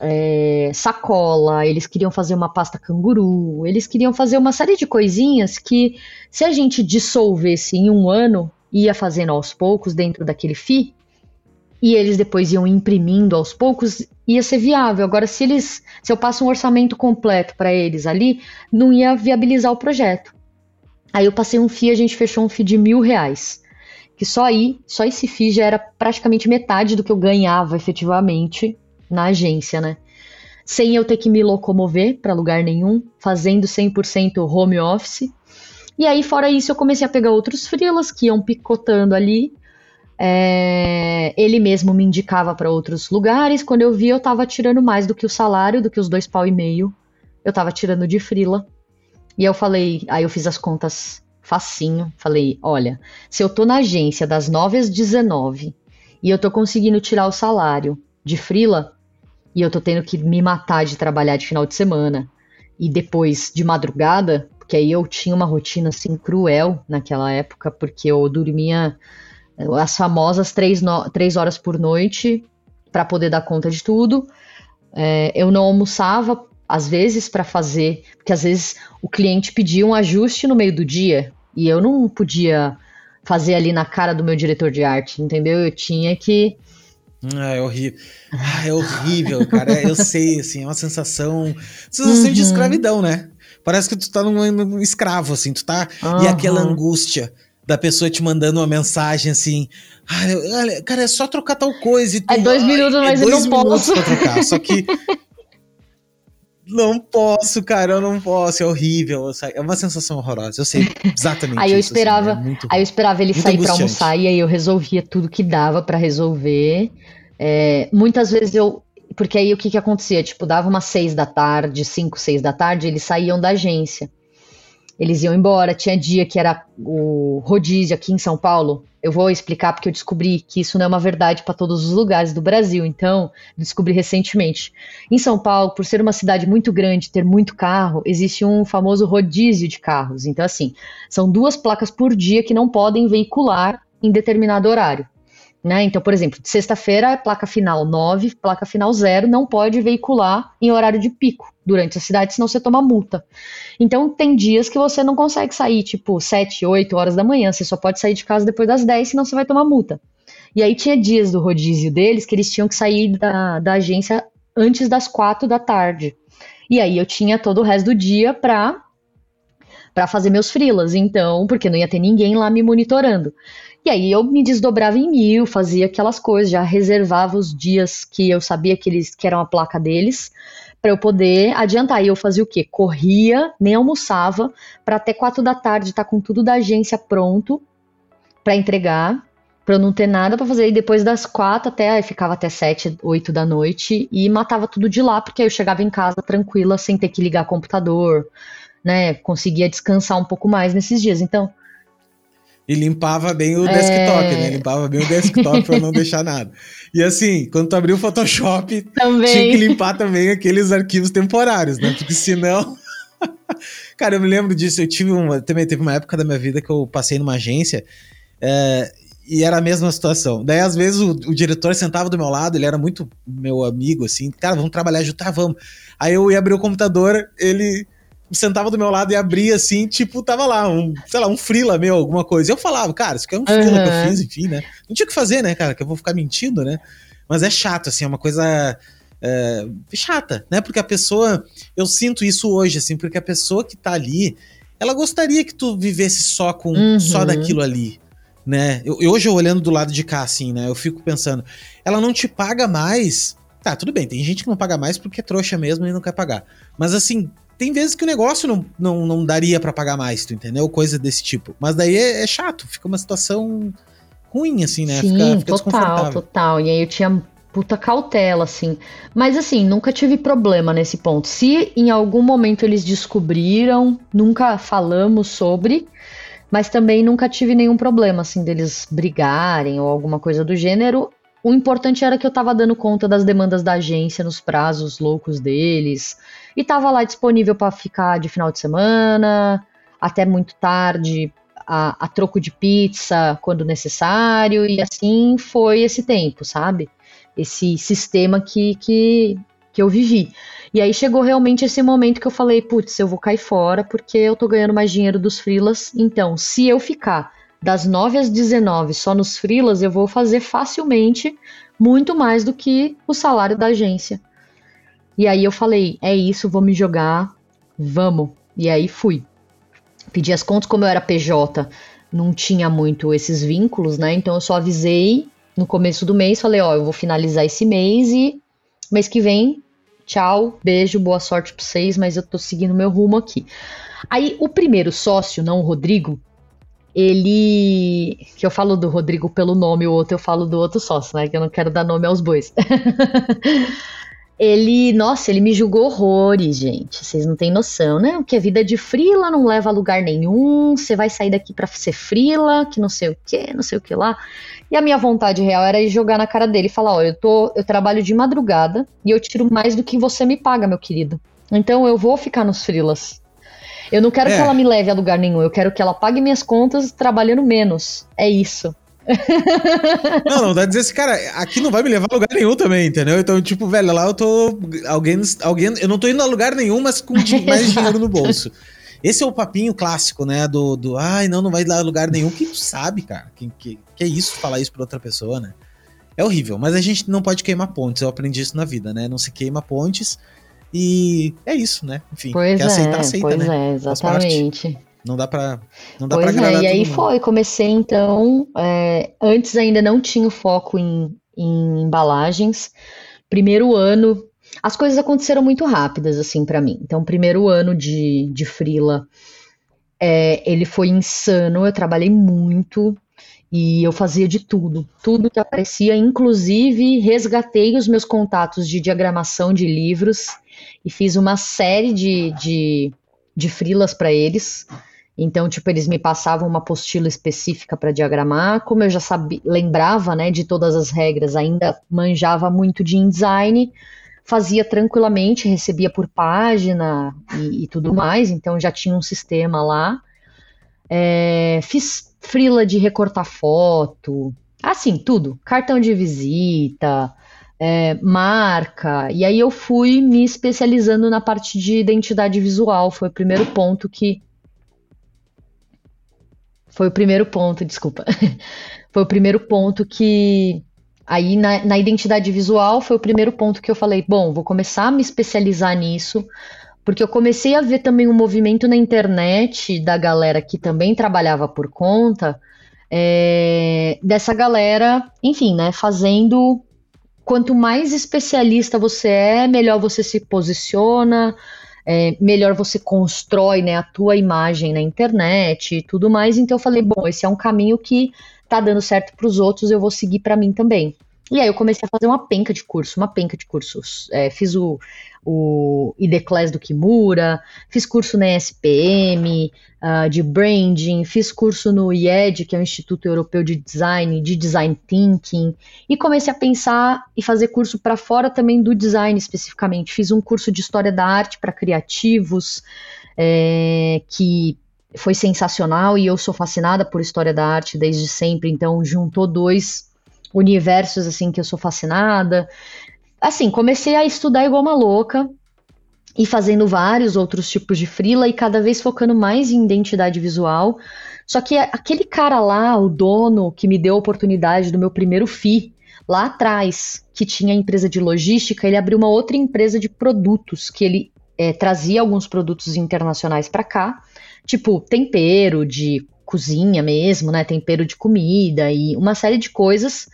é, sacola, eles queriam fazer uma pasta canguru, eles queriam fazer uma série de coisinhas que, se a gente dissolvesse em um ano, ia fazendo aos poucos dentro daquele FI, e eles depois iam imprimindo aos poucos, ia ser viável. Agora, se eles, se eu passo um orçamento completo para eles ali, não ia viabilizar o projeto. Aí eu passei um FI, a gente fechou um FI de mil reais. Que só aí, só esse FI já era praticamente metade do que eu ganhava efetivamente na agência, né? sem eu ter que me locomover para lugar nenhum, fazendo 100% home office. E aí, fora isso, eu comecei a pegar outros freelas que iam picotando ali. É, ele mesmo me indicava para outros lugares. Quando eu vi, eu estava tirando mais do que o salário, do que os dois pau e meio. Eu estava tirando de frila. E eu falei, aí eu fiz as contas facinho. Falei, olha, se eu tô na agência das 9 às 19 e eu tô conseguindo tirar o salário de frila e eu tô tendo que me matar de trabalhar de final de semana e depois de madrugada, porque aí eu tinha uma rotina assim cruel naquela época, porque eu dormia as famosas três, no, três horas por noite para poder dar conta de tudo. É, eu não almoçava, às vezes, para fazer, porque às vezes o cliente pedia um ajuste no meio do dia e eu não podia fazer ali na cara do meu diretor de arte, entendeu? Eu tinha que. Ah, é horrível. Ah, é horrível, cara. Eu sei, assim, é uma sensação. Sensação uhum. de escravidão, né? Parece que tu tá num, num escravo, assim, tu tá. Uhum. E aquela angústia da pessoa te mandando uma mensagem assim. Ah, cara, é só trocar tal coisa. E tu, é dois minutos, é mas é dois eu não posso. Pra trocar, só que. Não posso, cara, eu não posso. É horrível. É uma sensação horrorosa. Eu sei exatamente. aí eu isso, esperava, assim, é muito, aí eu esperava ele sair para almoçar e aí eu resolvia tudo que dava para resolver. É, muitas vezes eu porque aí o que que acontecia? Tipo, dava umas seis da tarde, cinco, seis da tarde, eles saíam da agência eles iam embora. Tinha dia que era o rodízio aqui em São Paulo. Eu vou explicar porque eu descobri que isso não é uma verdade para todos os lugares do Brasil. Então, descobri recentemente. Em São Paulo, por ser uma cidade muito grande, ter muito carro, existe um famoso rodízio de carros. Então, assim, são duas placas por dia que não podem veicular em determinado horário. Né? Então, por exemplo, sexta-feira, placa final 9, placa final 0, não pode veicular em horário de pico durante a cidade, senão você toma multa. Então, tem dias que você não consegue sair, tipo, 7, 8 horas da manhã, você só pode sair de casa depois das 10, senão você vai tomar multa. E aí tinha dias do rodízio deles que eles tinham que sair da, da agência antes das 4 da tarde. E aí eu tinha todo o resto do dia pra para fazer meus frilas, então, porque não ia ter ninguém lá me monitorando. E aí eu me desdobrava em mil, fazia aquelas coisas, já reservava os dias que eu sabia que eles que eram a placa deles para eu poder adiantar. E eu fazia o quê? Corria, nem almoçava, para até quatro da tarde estar tá com tudo da agência pronto para entregar, para eu não ter nada para fazer. E depois das quatro até aí ficava até sete, oito da noite e matava tudo de lá, porque aí eu chegava em casa tranquila, sem ter que ligar computador, né? Conseguia descansar um pouco mais nesses dias. Então, e limpava bem o desktop, é... né? Limpava bem o desktop para não deixar nada. E assim, quando tu abriu o Photoshop, também. tinha que limpar também aqueles arquivos temporários, né? Porque senão. Cara, eu me lembro disso. Eu tive uma. Também teve uma época da minha vida que eu passei numa agência. É, e era a mesma situação. Daí, às vezes, o, o, diretor sentava do meu lado, ele era muito meu amigo, assim, cara, vamos trabalhar junto, tá, vamos. Aí eu ia abrir o computador, ele sentava do meu lado e abria assim, tipo, tava lá, um, sei lá, um frila meu, alguma coisa. E eu falava, cara, isso aqui é um frila uhum. que eu fiz, enfim, né? Não tinha o que fazer, né, cara? Que eu vou ficar mentindo, né? Mas é chato, assim, é uma coisa é, chata, né? Porque a pessoa, eu sinto isso hoje, assim, porque a pessoa que tá ali, ela gostaria que tu vivesse só com, uhum. só daquilo ali, né? Eu, hoje eu olhando do lado de cá, assim, né? Eu fico pensando, ela não te paga mais. Tá, tudo bem, tem gente que não paga mais porque é trouxa mesmo e não quer pagar. Mas assim, tem vezes que o negócio não, não, não daria para pagar mais, tu entendeu? Coisa desse tipo. Mas daí é, é, chato, fica uma situação ruim, assim, né? Sim, fica, fica total, total. E aí eu tinha puta cautela, assim. Mas assim, nunca tive problema nesse ponto. Se em algum momento eles descobriram, nunca falamos sobre, mas também nunca tive nenhum problema, assim, deles brigarem ou alguma coisa do gênero. O importante era que eu tava dando conta das demandas da agência nos prazos loucos deles e tava lá disponível para ficar de final de semana, até muito tarde, a, a, troco de pizza quando necessário, e assim foi esse tempo, sabe? Esse sistema que, que, que eu vivi. E aí chegou realmente esse momento que eu falei, putz, eu vou cair fora porque eu tô ganhando mais dinheiro dos frilas. Então, se eu ficar das 9 às 19 só nos frilas, eu vou fazer facilmente muito mais do que o salário da agência. E aí eu falei, é isso, vou me jogar, vamos. E aí fui. Pedi as contas, como eu era PJ, não tinha muito esses vínculos, né? Então eu só avisei no começo do mês, falei, ó, eu vou finalizar esse mês e mês que vem tchau, beijo, boa sorte pra vocês, mas eu tô seguindo meu rumo aqui. Aí o primeiro sócio, não o Rodrigo, ele. Que eu falo do Rodrigo pelo nome, o outro eu falo do outro sócio, né? Que eu não quero dar nome aos bois. ele, nossa, ele me julgou horrores, gente. Vocês não têm noção, né? Que a vida de frila não leva a lugar nenhum. Você vai sair daqui para ser frila, que não sei o que, não sei o que lá. E a minha vontade real era ir jogar na cara dele e falar: ó, eu tô, eu trabalho de madrugada e eu tiro mais do que você me paga, meu querido. Então eu vou ficar nos frilas. Eu não quero é. que ela me leve a lugar nenhum, eu quero que ela pague minhas contas trabalhando menos. É isso. Não, não, dá dizer assim, cara, aqui não vai me levar a lugar nenhum também, entendeu? Então, tipo, velho, lá eu tô. Alguém. alguém eu não tô indo a lugar nenhum, mas com mais dinheiro no bolso. Esse é o papinho clássico, né? Do, do ai, não, não vai lá a lugar nenhum. Quem tu sabe, cara? Que, que, que é isso falar isso pra outra pessoa, né? É horrível, mas a gente não pode queimar pontes. Eu aprendi isso na vida, né? Não se queima pontes. E é isso, né? Enfim, pois quer é, aceitar, aceita, pois né? É, exatamente. Não dá pra, não dá pois pra é, E aí mundo. foi, comecei então. É, antes ainda não tinha foco em, em embalagens. Primeiro ano, as coisas aconteceram muito rápidas, assim, para mim. Então, primeiro ano de, de Frila, é, ele foi insano. Eu trabalhei muito e eu fazia de tudo, tudo que aparecia, inclusive resgatei os meus contatos de diagramação de livros e fiz uma série de, de, de frilas para eles. Então, tipo, eles me passavam uma apostila específica para diagramar. Como eu já sabia, lembrava, né, de todas as regras, ainda manjava muito de InDesign, fazia tranquilamente, recebia por página e, e tudo mais. Então, já tinha um sistema lá. É, fiz frila de recortar foto, assim, tudo. Cartão de visita, é, marca. E aí eu fui me especializando na parte de identidade visual. Foi o primeiro ponto que. Foi o primeiro ponto, desculpa. foi o primeiro ponto que. Aí na, na identidade visual foi o primeiro ponto que eu falei: bom, vou começar a me especializar nisso porque eu comecei a ver também um movimento na internet da galera que também trabalhava por conta, é, dessa galera, enfim, né, fazendo quanto mais especialista você é, melhor você se posiciona, é, melhor você constrói né, a tua imagem na internet e tudo mais. Então eu falei, bom, esse é um caminho que tá dando certo para os outros, eu vou seguir para mim também. E aí eu comecei a fazer uma penca de curso, uma penca de cursos. É, fiz o o IDClass do Kimura, fiz curso na ESPM, uh, ah, de branding, fiz curso no IED, que é o Instituto Europeu de Design, de Design Thinking, e comecei a pensar e fazer curso para fora também do design especificamente. Fiz um curso de História da Arte para criativos, é, que foi sensacional e eu sou fascinada por História da Arte desde sempre, então juntou dois universos assim que eu sou fascinada assim, comecei a estudar igual uma louca e fazendo vários outros tipos de frila e cada vez focando mais em identidade visual. Só que aquele cara lá, o dono que me deu a oportunidade do meu primeiro FI, lá atrás, que tinha empresa de logística, ele abriu uma outra empresa de produtos, que ele é, trazia alguns produtos internacionais para cá, tipo tempero de cozinha mesmo, né? Tempero de comida e uma série de coisas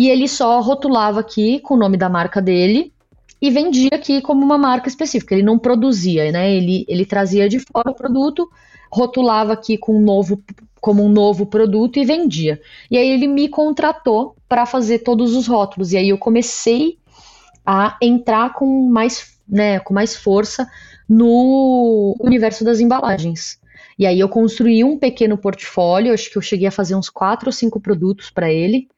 e ele só rotulava aqui com o nome da marca dele e vendia aqui como uma marca específica. Ele não produzia, né? Ele, ele trazia de fora o produto, rotulava aqui com um novo, como um novo produto e vendia. E aí ele me contratou para fazer todos os rótulos. E aí eu comecei a entrar com mais, né, com mais força no universo das embalagens. E aí eu construí um pequeno portfólio, acho que eu cheguei a fazer uns quatro ou cinco produtos para ele.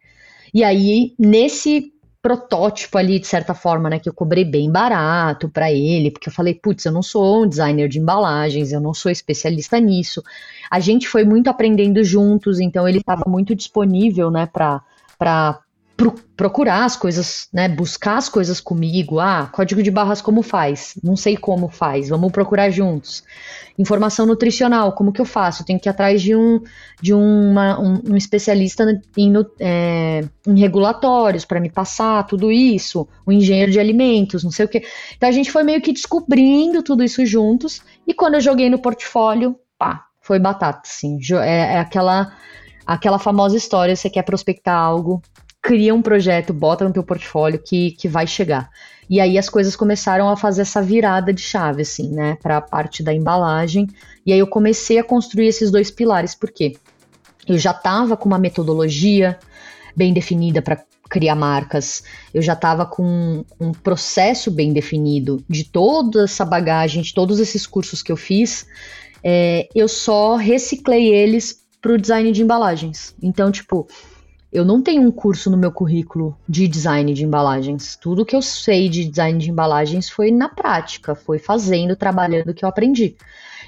E aí, nesse protótipo ali, de certa forma, né, que eu cobrei bem barato para ele, porque eu falei, putz, eu não sou um designer de embalagens, eu não sou especialista nisso. A gente foi muito aprendendo juntos, então ele estava muito disponível, né, para pro, procurar as coisas, né? Buscar as coisas comigo. Ah, código de barras como faz? Não sei como faz. Vamos procurar juntos. Informação nutricional, como que eu faço? Eu tenho que ir atrás de um de uma, um, um, especialista em, é, em regulatórios para me passar tudo isso, um engenheiro de alimentos, não sei o que. Então a gente foi meio que descobrindo tudo isso juntos. E quando eu joguei no portfólio, pá, foi batata, assim. É, é aquela aquela famosa história, você quer prospectar algo, cria um projeto, bota no teu portfólio que, que vai chegar. E aí as coisas começaram a fazer essa virada de chave, assim, né, para a parte da embalagem. E aí eu comecei a construir esses dois pilares, por quê? Eu já estava com uma metodologia bem definida para criar marcas, eu já estava com um processo bem definido de toda essa bagagem, de todos esses cursos que eu fiz, é, eu só reciclei eles para o design de embalagens. Então, tipo, eu não tenho um curso no meu currículo de design de embalagens. Tudo que eu sei de design de embalagens foi na prática, foi fazendo, trabalhando que eu aprendi.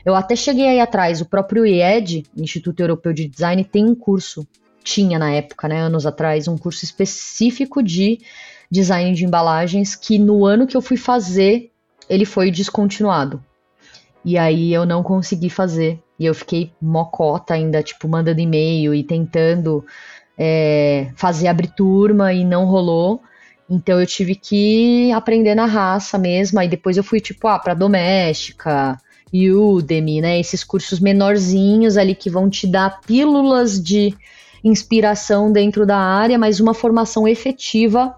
Eu até cheguei aí atrás, o próprio IED, Instituto Europeu de Design, tem um curso tinha na época, né, anos atrás, um curso específico de design de embalagens que no ano que eu fui fazer, ele foi descontinuado. E aí eu não consegui fazer. E eu fiquei mocota ainda, tipo, mandando e-mail e tentando é, fazer abrir turma e não rolou. Então eu tive que aprender na raça mesmo. Aí depois eu fui, tipo, ah, pra doméstica, Udemy, né? Esses cursos menorzinhos ali que vão te dar pílulas de inspiração dentro da área, mas uma formação efetiva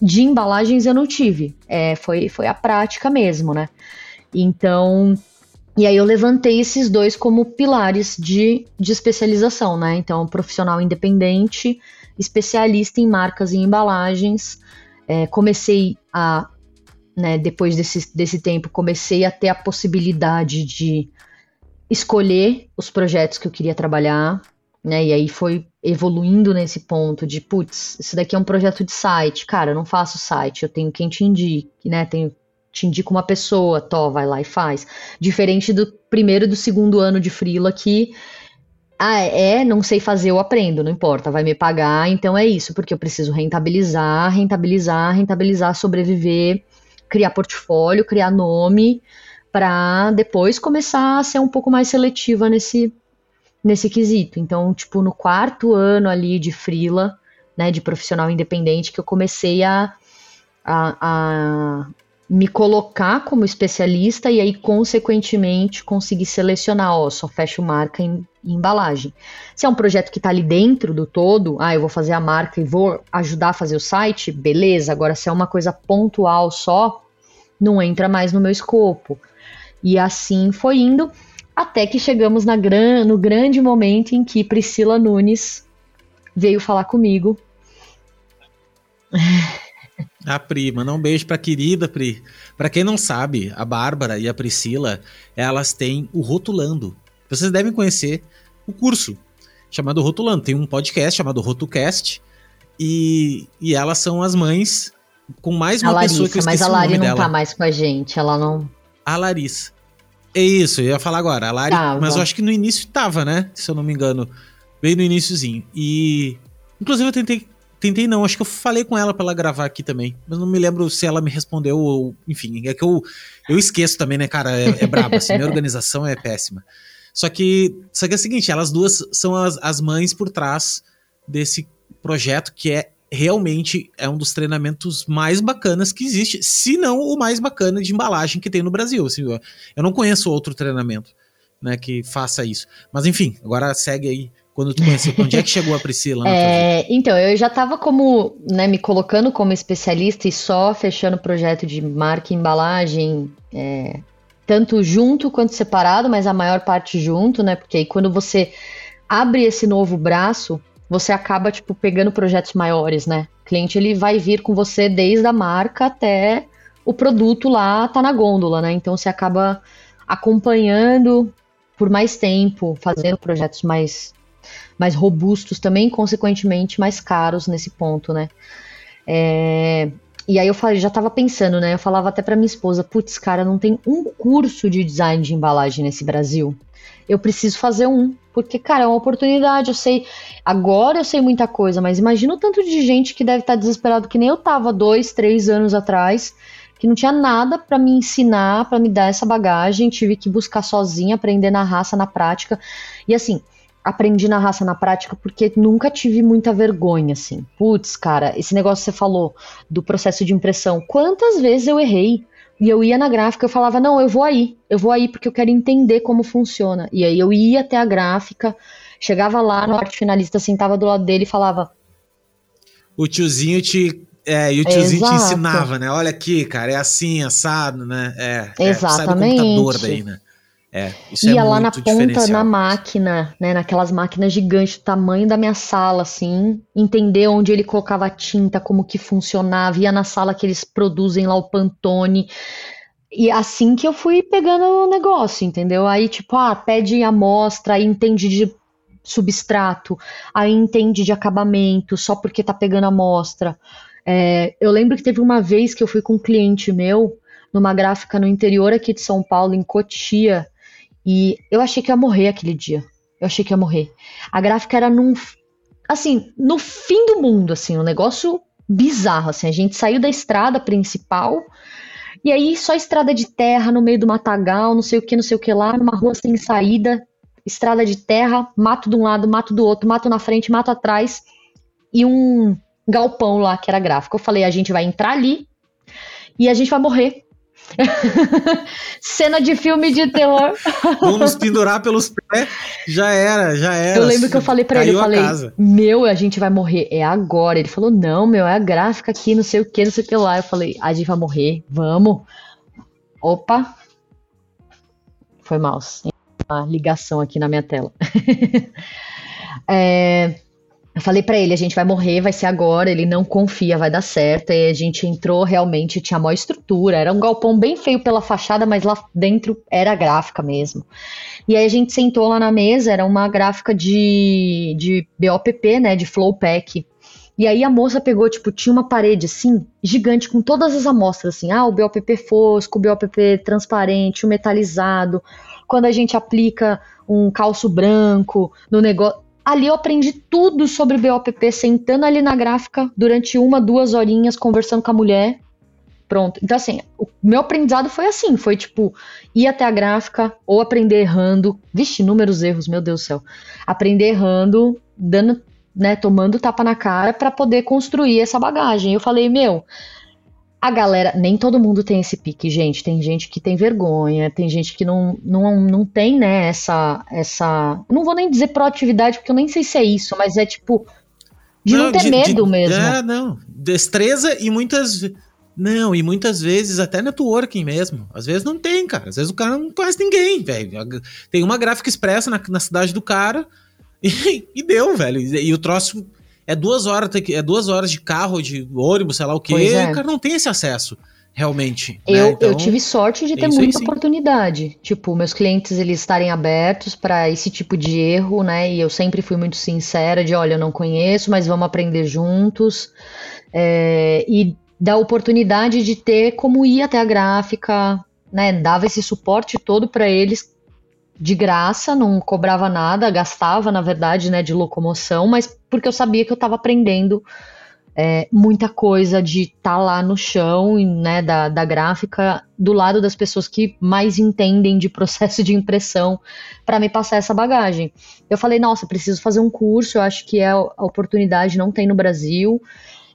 de embalagens eu não tive. É, foi, foi a prática mesmo, né? Então, e aí eu levantei esses dois como pilares de, de especialização, né? Então, profissional independente, especialista em marcas e embalagens. É, comecei a, né, depois desse, desse tempo, comecei a ter a possibilidade de escolher os projetos que eu queria trabalhar né? E aí foi evoluindo nesse ponto de, putz, isso daqui é um projeto de site. Cara, eu não faço site, eu tenho quem te indique, né? Tenho te indico uma pessoa, to, vai lá e faz. Diferente do primeiro e do segundo ano de freela que ah, é, não sei fazer, eu aprendo, não importa, vai me pagar, então é isso, porque eu preciso rentabilizar, rentabilizar, rentabilizar, sobreviver, criar portfólio, criar nome, para depois começar a ser um pouco mais seletiva nesse, nesse quesito. Então, tipo, no quarto ano ali de frila, né, de profissional independente, que eu comecei a, a, a me colocar como especialista e aí, consequentemente, conseguir selecionar, ó, só fecho marca em, em embalagem. Se é um projeto que está ali dentro do todo, ah, eu vou fazer a marca e vou ajudar a fazer o site, beleza. Agora, se é uma coisa pontual só, não entra mais no meu escopo. E assim foi indo até que chegamos na gran, no grande momento em que Priscila Nunes veio falar comigo. A Pri, manda um beijo pra querida Pri. Pra quem não sabe, a Bárbara e a Priscila, elas têm o Rotulando. Vocês devem conhecer o curso chamado Rotulando. Tem um podcast chamado Rotocast e, e elas são as mães com mais uma Larissa, pessoa que eu esqueci Mas a Lari não dela. tá mais com a gente, ela não... A Larissa. É isso, eu ia falar agora. A Lari, tava. mas eu acho que no início tava, né? Se eu não me engano. Bem no iníciozinho. E. Inclusive eu tentei. Tentei não, acho que eu falei com ela pra ela gravar aqui também. Mas não me lembro se ela me respondeu ou. Enfim, é que eu, eu esqueço também, né, cara? É, é brabo, assim, minha organização é péssima. Só que, só que é o seguinte, elas duas são as, as mães por trás desse projeto que é realmente é um dos treinamentos mais bacanas que existe, se não o mais bacana de embalagem que tem no Brasil. Assim, eu não conheço outro treinamento né, que faça isso. Mas enfim, agora segue aí quando tu conheceu. Onde é que chegou a Priscila? É, então, eu já estava como, né, me colocando como especialista e só fechando o projeto de marca e embalagem, é, tanto junto quanto separado, mas a maior parte junto, né? Porque aí quando você abre esse novo braço, você acaba, tipo, pegando projetos maiores, né? O cliente, ele vai vir com você desde a marca até o produto lá tá na gôndola, né? Então você acaba acompanhando por mais tempo, fazendo projetos mais, mais robustos também, consequentemente mais caros nesse ponto, né? É, e aí eu falei, já tava pensando, né? Eu falava até para minha esposa, putz, cara, não tem um curso de design de embalagem nesse Brasil. Eu preciso fazer um. Porque, cara, é uma oportunidade. Eu sei. Agora eu sei muita coisa, mas imagina o tanto de gente que deve estar desesperado, que nem eu tava dois, três anos atrás, que não tinha nada para me ensinar, para me dar essa bagagem. Tive que buscar sozinha, aprender na raça, na prática. E assim, aprendi na raça, na prática, porque nunca tive muita vergonha, assim. Putz, cara, esse negócio que você falou do processo de impressão. Quantas vezes eu errei? E eu ia na gráfica, eu falava, não, eu vou aí, eu vou aí porque eu quero entender como funciona. E aí eu ia até a gráfica, chegava lá no arte finalista, sentava do lado dele e falava. o tiozinho te é, e o tiozinho Exato. te ensinava, né? Olha aqui, cara, é assim, assado, né? É, Exatamente. É, sai do computador daí, né? É, isso Ia é lá na ponta, na máquina, né? Naquelas máquinas gigantes, do tamanho da minha sala, assim. Entender onde ele colocava a tinta, como que funcionava. Ia na sala que eles produzem lá o Pantone. E assim que eu fui pegando o negócio, entendeu? Aí, tipo, ah, pede amostra, aí entende de substrato, aí entende de acabamento, só porque tá pegando amostra. É, eu lembro que teve uma vez que eu fui com um cliente meu, numa gráfica no interior aqui de São Paulo, em Cotia, e eu achei que ia morrer aquele dia. Eu achei que ia morrer. A gráfica era num. Assim, no fim do mundo, assim, um negócio bizarro, assim. A gente saiu da estrada principal, e aí só estrada de terra no meio do matagal, não sei o que, não sei o que lá, numa rua sem saída, estrada de terra, mato de um lado, mato do outro, mato na frente, mato atrás, e um galpão lá que era gráfico. Eu falei, a gente vai entrar ali e a gente vai morrer. Cena de filme de terror. Vamos pendurar pelos pés. Já era, já era. Eu lembro que eu falei para ele, eu falei, meu, a gente vai morrer, é agora. Ele falou, não, meu, é a gráfica aqui, não sei o que, não sei o que lá. Eu falei, a gente vai morrer, vamos. Opa. Foi mal. Uma ligação aqui na minha tela. é, eu falei para ele, a gente vai morrer, vai ser agora. Ele não confia, vai dar certo. E a gente entrou, realmente tinha maior estrutura. Era um galpão bem feio pela fachada, mas lá dentro era gráfica mesmo. E aí a gente sentou lá na mesa, era uma gráfica de, de BOPP, né, de Flowpack. E aí a moça pegou, tipo, tinha uma parede assim, gigante, com todas as amostras, assim, ah, o BOPP fosco, o BOPP transparente, o metalizado. Quando a gente aplica um calço branco no negócio Ali eu aprendi tudo sobre BOPP, sentando ali na gráfica durante uma, duas horinhas, conversando com a mulher. Pronto. Então, assim, o meu aprendizado foi assim: foi tipo, ir até a gráfica ou aprender errando. Vixe, inúmeros erros, meu Deus do céu. Aprender errando, dando, né, tomando tapa na cara para poder construir essa bagagem. Eu falei, meu, a galera, nem todo mundo tem esse pique, gente. Tem gente que tem vergonha, tem gente que não, não, não tem, né, essa, essa. Não vou nem dizer proatividade, porque eu nem sei se é isso, mas é tipo. De não, não ter de, medo de, mesmo. É, não. Destreza e muitas. Não, e muitas vezes até networking mesmo. Às vezes não tem, cara. Às vezes o cara não conhece ninguém, velho. Tem uma gráfica expressa na, na cidade do cara e, e deu, velho. E, e o troço é duas horas, é duas horas de carro, de ônibus, sei lá o quê, é. o cara não tem esse acesso realmente. Eu, né? então, eu tive sorte de ter muita oportunidade. Tipo, meus clientes eles estarem abertos para esse tipo de erro, né? E eu sempre fui muito sincera de, olha, eu não conheço, mas vamos aprender juntos. É, e da oportunidade de ter como ir até a gráfica, né? Dava esse suporte todo para eles de graça, não cobrava nada, gastava, na verdade, né, de locomoção, mas porque eu sabia que eu estava aprendendo é, muita coisa de estar tá lá no chão, né, da, da gráfica, do lado das pessoas que mais entendem de processo de impressão, para me passar essa bagagem. Eu falei, nossa, preciso fazer um curso, eu acho que é a oportunidade, não tem no Brasil,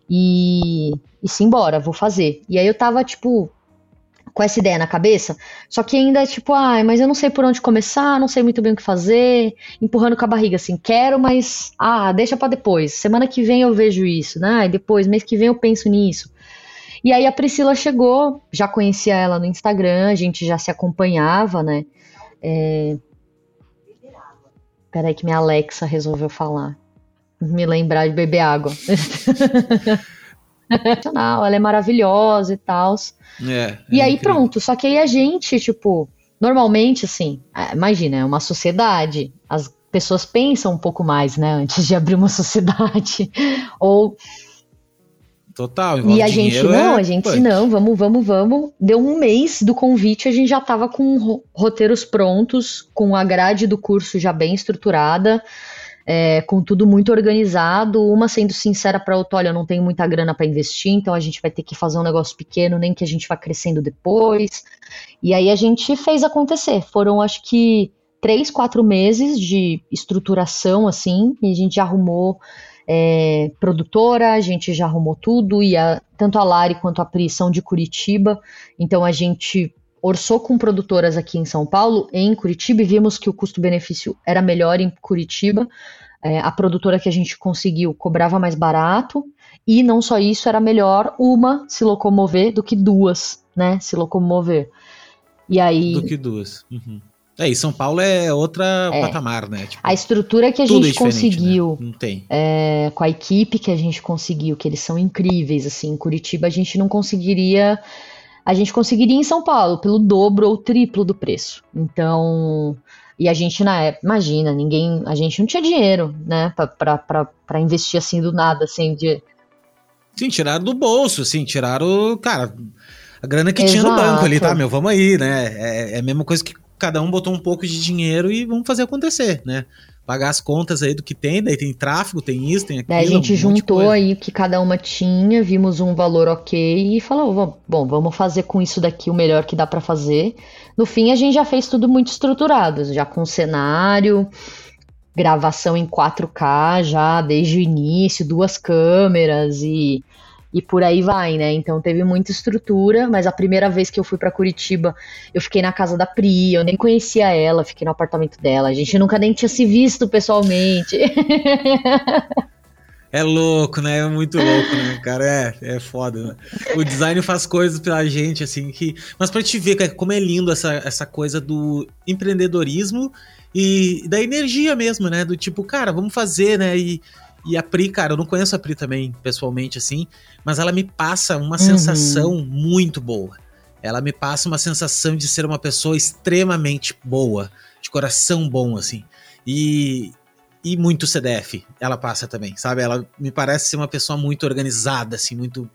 e, e simbora, vou fazer. E aí eu tava, tipo, com essa ideia na cabeça, só que ainda é tipo, ai, mas eu não sei por onde começar, não sei muito bem o que fazer, empurrando com a barriga assim, quero, mas ah, deixa para depois. Semana que vem eu vejo isso, né? E depois, mês que vem eu penso nisso. E aí a Priscila chegou, já conhecia ela no Instagram, a gente já se acompanhava, né? É... Peraí que minha Alexa resolveu falar. Me lembrar de beber água. ela é maravilhosa e tal. É, é e aí incrível. pronto, só que aí a gente, tipo, normalmente assim, é, imagina, é uma sociedade, as pessoas pensam um pouco mais, né, antes de abrir uma sociedade, ou... Total, E a gente não, é... a gente não, vamos, vamos, vamos. Deu um mês do convite, a gente já tava com roteiros prontos, com a grade do curso já bem estruturada, é, com tudo muito organizado, uma sendo sincera para outra, olha, eu não tenho muita grana para investir, então a gente vai ter que fazer um negócio pequeno, nem que a gente vá crescendo depois. E aí a gente fez acontecer. Foram, acho que, três, quatro meses de estruturação, assim, e a gente já arrumou é, produtora, a gente já arrumou tudo, e a, tanto a Lari quanto a Pri são de Curitiba, então a gente orçou com produtoras aqui em São Paulo, em Curitiba, e vimos que o custo-benefício era melhor em Curitiba. É, a produtora que a gente conseguiu cobrava mais barato, E não só isso, era melhor uma se locomover do que duas, né? Se locomover. E aí. Do que duas. Uhum. É, e São Paulo é outra é. patamar, né? Tipo, a estrutura que a gente é conseguiu né? Não tem. É, com a equipe que a gente conseguiu, que eles são incríveis, assim, em Curitiba a gente não conseguiria. A gente conseguiria em São Paulo pelo dobro ou triplo do preço. Então. E a gente na época, imagina, ninguém. A gente não tinha dinheiro, né? para investir assim do nada, assim, de. Sim, tiraram do bolso, assim, tiraram. Cara, a grana que Exato. tinha no banco ali, tá, meu? Vamos aí, né? É, é a mesma coisa que cada um botou um pouco de dinheiro e vamos fazer acontecer, né? Pagar as contas aí do que tem, daí tem tráfego, tem isso, tem aquilo. Daí a gente um juntou aí o que cada uma tinha, vimos um valor ok e falou, bom, vamos fazer com isso daqui o melhor que dá para fazer. No fim, a gente já fez tudo muito estruturado, já com cenário, gravação em 4K já desde o início, duas câmeras e e por aí vai, né? Então teve muita estrutura, mas a primeira vez que eu fui para Curitiba, eu fiquei na casa da Pri, eu nem conhecia ela, fiquei no apartamento dela. A gente nunca nem tinha se visto pessoalmente. É louco, né? É muito louco, né, cara? É, é foda, né? O design faz coisas pela gente, assim, que. Mas pra te ver como é lindo essa, essa coisa do empreendedorismo e da energia mesmo, né? Do tipo, cara, vamos fazer, né? E e a Pri, cara, eu não conheço a Pri também pessoalmente assim, mas ela me passa uma uhum. sensação muito boa. Ela me passa uma sensação de ser uma pessoa extremamente boa, de coração bom, assim. E, e muito CDF, ela passa também, sabe? Ela me parece ser uma pessoa muito organizada, assim, muito.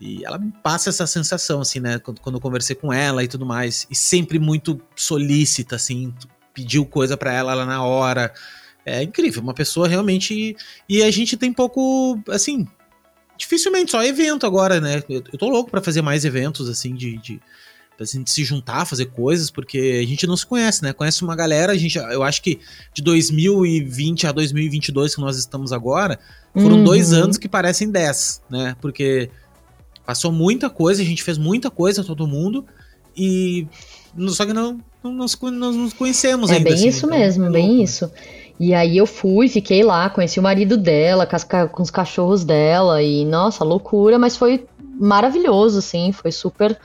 E ela me passa essa sensação, assim, né? Quando, quando eu conversei com ela e tudo mais. E sempre muito solícita, assim, pediu coisa para ela lá na hora é incrível, uma pessoa realmente. E a gente tem pouco, assim, dificilmente só evento agora, né? Eu, eu tô louco para fazer mais eventos, assim, de, de pra gente se juntar, fazer coisas, porque a gente não se conhece, né? Conhece uma galera, a gente, eu acho que de 2020 a 2022 que nós estamos agora, foram uhum. dois anos que parecem dez, né? Porque passou muita coisa, a gente fez muita coisa, todo mundo, e só que não, não, não, não nos conhecemos é ainda. É bem assim, isso então, mesmo, é bem isso. E aí eu fui, fiquei lá, conheci o marido dela, com, as, com os cachorros dela, e nossa, loucura, mas foi maravilhoso, assim, foi super.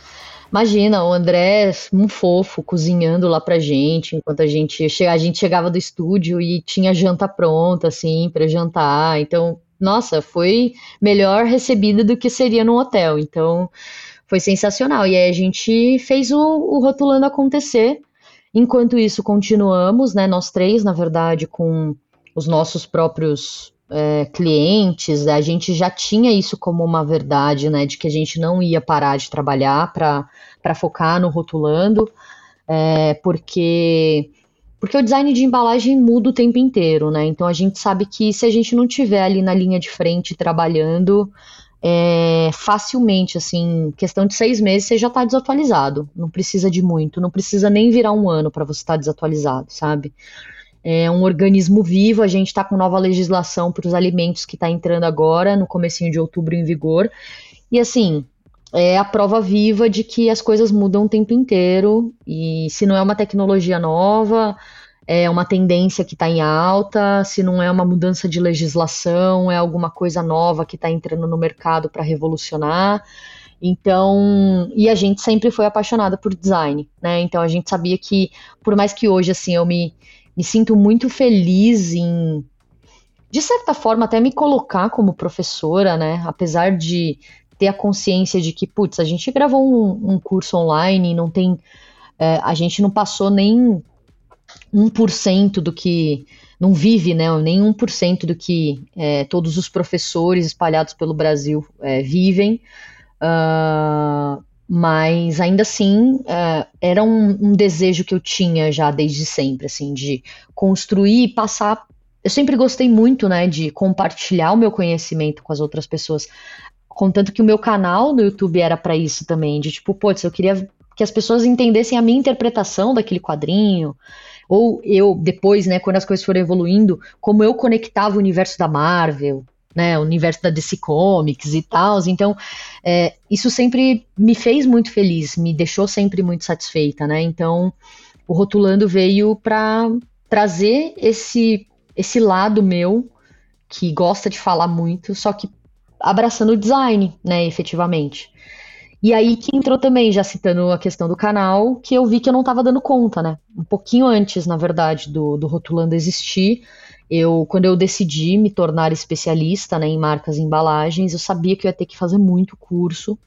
Imagina, o André, um fofo, cozinhando lá pra gente, enquanto a gente, a gente chegava do estúdio e tinha janta pronta, assim, pra jantar. Então, nossa, foi melhor recebida do que seria no hotel. Então, foi sensacional. E aí a gente fez o, o Rotulando acontecer. Enquanto isso, continuamos, né, nós três, na verdade, com os nossos próprios é, clientes, a gente já tinha isso como uma verdade, né, de que a gente não ia parar de trabalhar para focar no rotulando, é, porque porque o design de embalagem muda o tempo inteiro, né? Então a gente sabe que se a gente não tiver ali na linha de frente trabalhando, é, facilmente, assim, questão de seis meses você já está desatualizado. Não precisa de muito, não precisa nem virar um ano para você estar tá desatualizado, sabe? É um organismo vivo, a gente está com nova legislação para os alimentos que está entrando agora, no comecinho de outubro em vigor. E assim, é a prova viva de que as coisas mudam o tempo inteiro, e se não é uma tecnologia nova, é uma tendência que está em alta, se não é uma mudança de legislação, é alguma coisa nova que está entrando no mercado para revolucionar. Então, e a gente sempre foi apaixonada por design, né? Então a gente sabia que, por mais que hoje, assim, eu me, me sinto muito feliz em, de certa forma, até me colocar como professora, né? Apesar de ter a consciência de que, putz, a gente gravou um, um curso online, não tem. É, a gente não passou nem 1% do que não vive, né, nem 1% do que é, todos os professores espalhados pelo Brasil é, vivem, uh, mas ainda assim uh, era um, um, desejo que eu tinha já desde sempre, assim, de construir e passar. Eu sempre gostei muito, né, de compartilhar o meu conhecimento com as outras pessoas, contanto que o meu canal no YouTube era para isso também, de tipo, putz, eu queria que as pessoas entendessem a minha interpretação daquele quadrinho, ou eu, depois, né, quando as coisas foram evoluindo, como eu conectava o universo da Marvel, né, o universo da DC Comics e tal. Então, é, isso sempre me fez muito feliz, me deixou sempre muito satisfeita, né? Então, o Rotulando veio para trazer esse esse lado meu que gosta de falar muito, só que abraçando o design, né, efetivamente. E aí que entrou também, já citando a questão do canal, que eu vi que eu não estava dando conta, né? Um pouquinho antes, na verdade, do, do Rotulando existir, eu, quando eu decidi me tornar especialista né, em marcas e embalagens, eu sabia que eu ia ter que fazer muito curso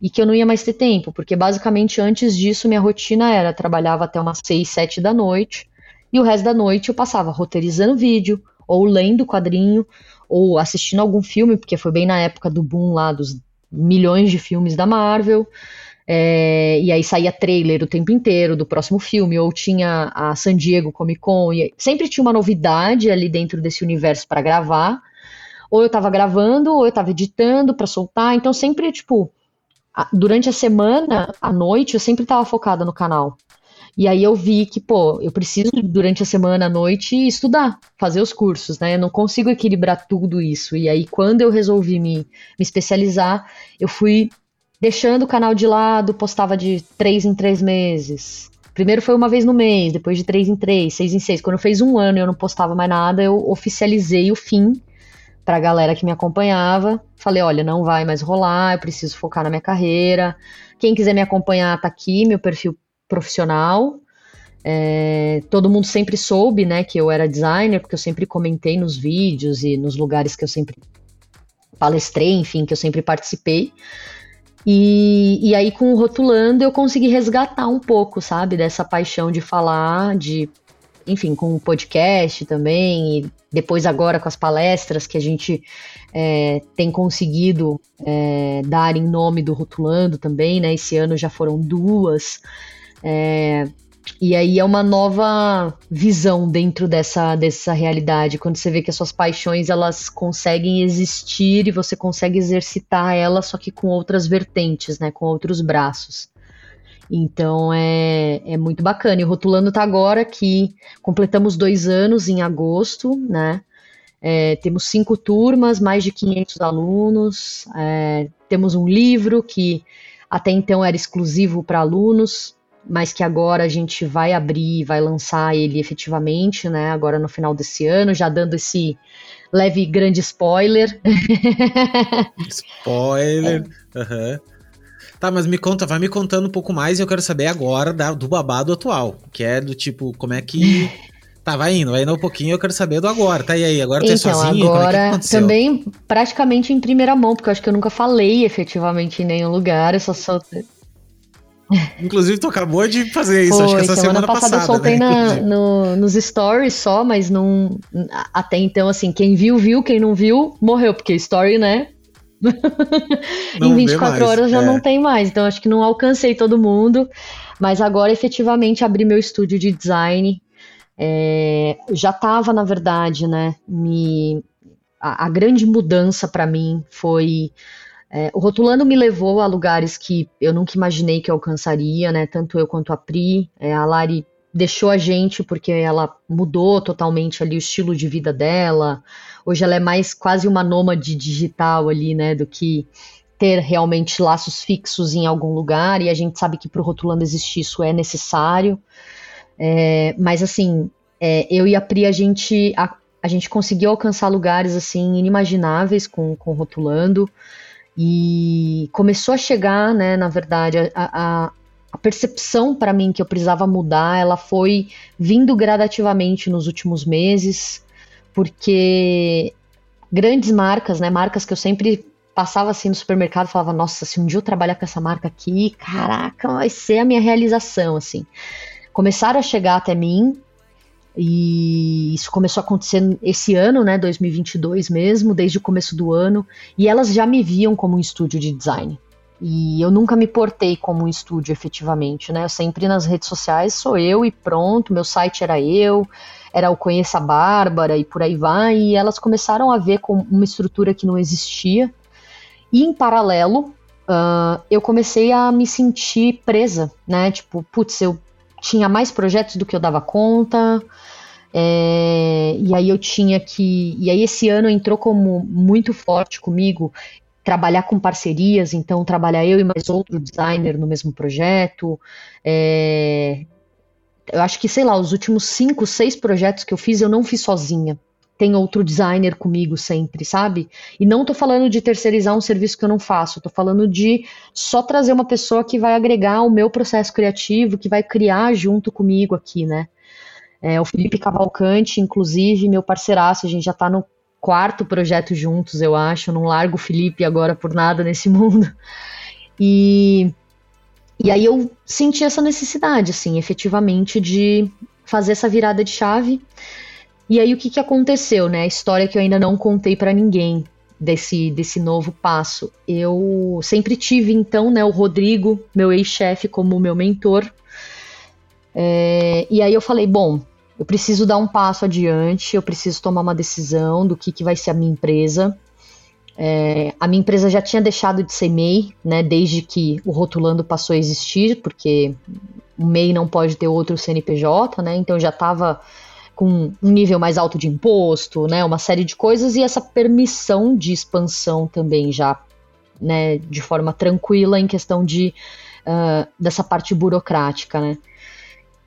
e que eu não ia mais ter tempo, porque basicamente antes disso minha rotina era trabalhava até umas 6, 7 da noite e o resto da noite eu passava roteirizando vídeo, ou lendo quadrinho, ou assistindo algum filme, porque foi bem na época do boom lá dos milhões de filmes da Marvel. É, e aí saía trailer o tempo inteiro do próximo filme, ou tinha a San Diego Comic Con, e sempre tinha uma novidade ali dentro desse universo para gravar. Ou eu estava gravando, ou eu estava editando para soltar. Então sempre, tipo, durante a semana, à noite, eu sempre estava focada no canal. E aí eu vi que, pô, eu preciso durante a semana à noite estudar, fazer os cursos, né? Eu não consigo equilibrar tudo isso. E aí quando eu resolvi me, me especializar, eu fui deixando o canal de lado, postava de três em três meses. Primeiro foi uma vez no mês, depois de três em três, seis em seis. Quando fez um ano e eu não postava mais nada, eu oficializei o fim para a galera que me acompanhava. Falei, olha, não vai mais rolar, eu preciso focar na minha carreira. Quem quiser me acompanhar, tá aqui, meu perfil profissional. É, todo mundo sempre soube, né, que eu era designer, porque eu sempre comentei nos vídeos e nos lugares que eu sempre palestrei, enfim, que eu sempre participei. E, e aí, com o Rotulando, eu consegui resgatar um pouco, sabe, dessa paixão de falar, de, enfim, com o podcast também, e depois agora com as palestras que a gente é, tem conseguido é, dar em nome do Rotulando também, né? Esse ano já foram duas. É, e aí é uma nova visão dentro dessa, dessa realidade, quando você vê que as suas paixões elas conseguem existir e você consegue exercitar elas, só que com outras vertentes, né, com outros braços. Então é, é muito bacana. E o Rotulando tá agora que completamos dois anos em agosto, né? É, temos cinco turmas, mais de 500 alunos. É, temos um livro que até então era exclusivo para alunos, mas que agora a gente vai abrir, vai lançar ele efetivamente, né? Agora no final desse ano, já dando esse leve grande spoiler. Spoiler. É. Uhum. Tá, mas me conta, vai me contando um pouco mais e eu quero saber agora da, do babado atual, que é do tipo, como é que. Tá, vai indo, vai indo um pouquinho, eu quero saber do agora. Tá, e aí, agora então, é então, sozinho? Agora, é também praticamente em primeira mão, porque eu acho que eu nunca falei efetivamente em nenhum lugar, eu só soltei. Inclusive, tu acabou de fazer isso, Foi, acho que essa semana, semana passada. passada eu soltei né, na, no, nos stories só, mas não. Até então, assim, quem viu, viu, quem não viu, morreu, porque story, né? Em 24 mais, horas já é. não tem mais, então acho que não alcancei todo mundo, mas agora efetivamente abri meu estúdio de design. É, já estava, na verdade, né? Me, a, a grande mudança para mim foi é, o Rotulando me levou a lugares que eu nunca imaginei que alcançaria, né? Tanto eu quanto a Pri. É, a Lari deixou a gente porque ela mudou totalmente ali o estilo de vida dela. Hoje ela é mais quase uma nômade digital ali, né? Do que ter realmente laços fixos em algum lugar. E a gente sabe que para o Rotulando existir isso é necessário. É, mas assim, é, eu e a Pri, a gente, a, a gente conseguiu alcançar lugares assim inimagináveis com, com Rotulando. E começou a chegar, né, na verdade, a, a, a percepção para mim que eu precisava mudar, ela foi vindo gradativamente nos últimos meses, porque grandes marcas, né, marcas que eu sempre passava assim no supermercado, falava, nossa, se um dia eu trabalhar com essa marca aqui, caraca, vai ser a minha realização, assim. Começaram a chegar até mim e isso começou a acontecer esse ano, né, 2022 mesmo, desde o começo do ano, e elas já me viam como um estúdio de design. E eu nunca me portei como um estúdio efetivamente, né? Eu sempre nas redes sociais sou eu e pronto, meu site era eu, era o Conheça a Bárbara e por aí vai, e elas começaram a ver com uma estrutura que não existia. E em paralelo, uh, eu comecei a me sentir presa, né? Tipo, putz, eu tinha mais projetos do que eu dava conta. É, e aí eu tinha que. E aí esse ano entrou como muito forte comigo trabalhar com parcerias, então trabalhar eu e mais outro designer no mesmo projeto. É, eu acho que, sei lá, os últimos cinco, seis projetos que eu fiz, eu não fiz sozinha. Tem outro designer comigo sempre, sabe? E não tô falando de terceirizar um serviço que eu não faço, tô falando de só trazer uma pessoa que vai agregar o meu processo criativo, que vai criar junto comigo aqui, né? É, o Felipe Cavalcante, inclusive, meu parceiraço, a gente já tá no quarto projeto juntos, eu acho, não largo o Felipe agora por nada nesse mundo. E, e aí eu senti essa necessidade, assim, efetivamente, de fazer essa virada de chave. E aí o que, que aconteceu, né? A história que eu ainda não contei para ninguém desse, desse novo passo. Eu sempre tive, então, né, o Rodrigo, meu ex-chefe, como meu mentor. É, e aí eu falei, bom, eu preciso dar um passo adiante, eu preciso tomar uma decisão do que, que vai ser a minha empresa. É, a minha empresa já tinha deixado de ser MEI, né, desde que o Rotulando passou a existir, porque o MEI não pode ter outro CNPJ, né, então já estava com um nível mais alto de imposto, né, uma série de coisas, e essa permissão de expansão também já, né, de forma tranquila em questão de, uh, dessa parte burocrática, né.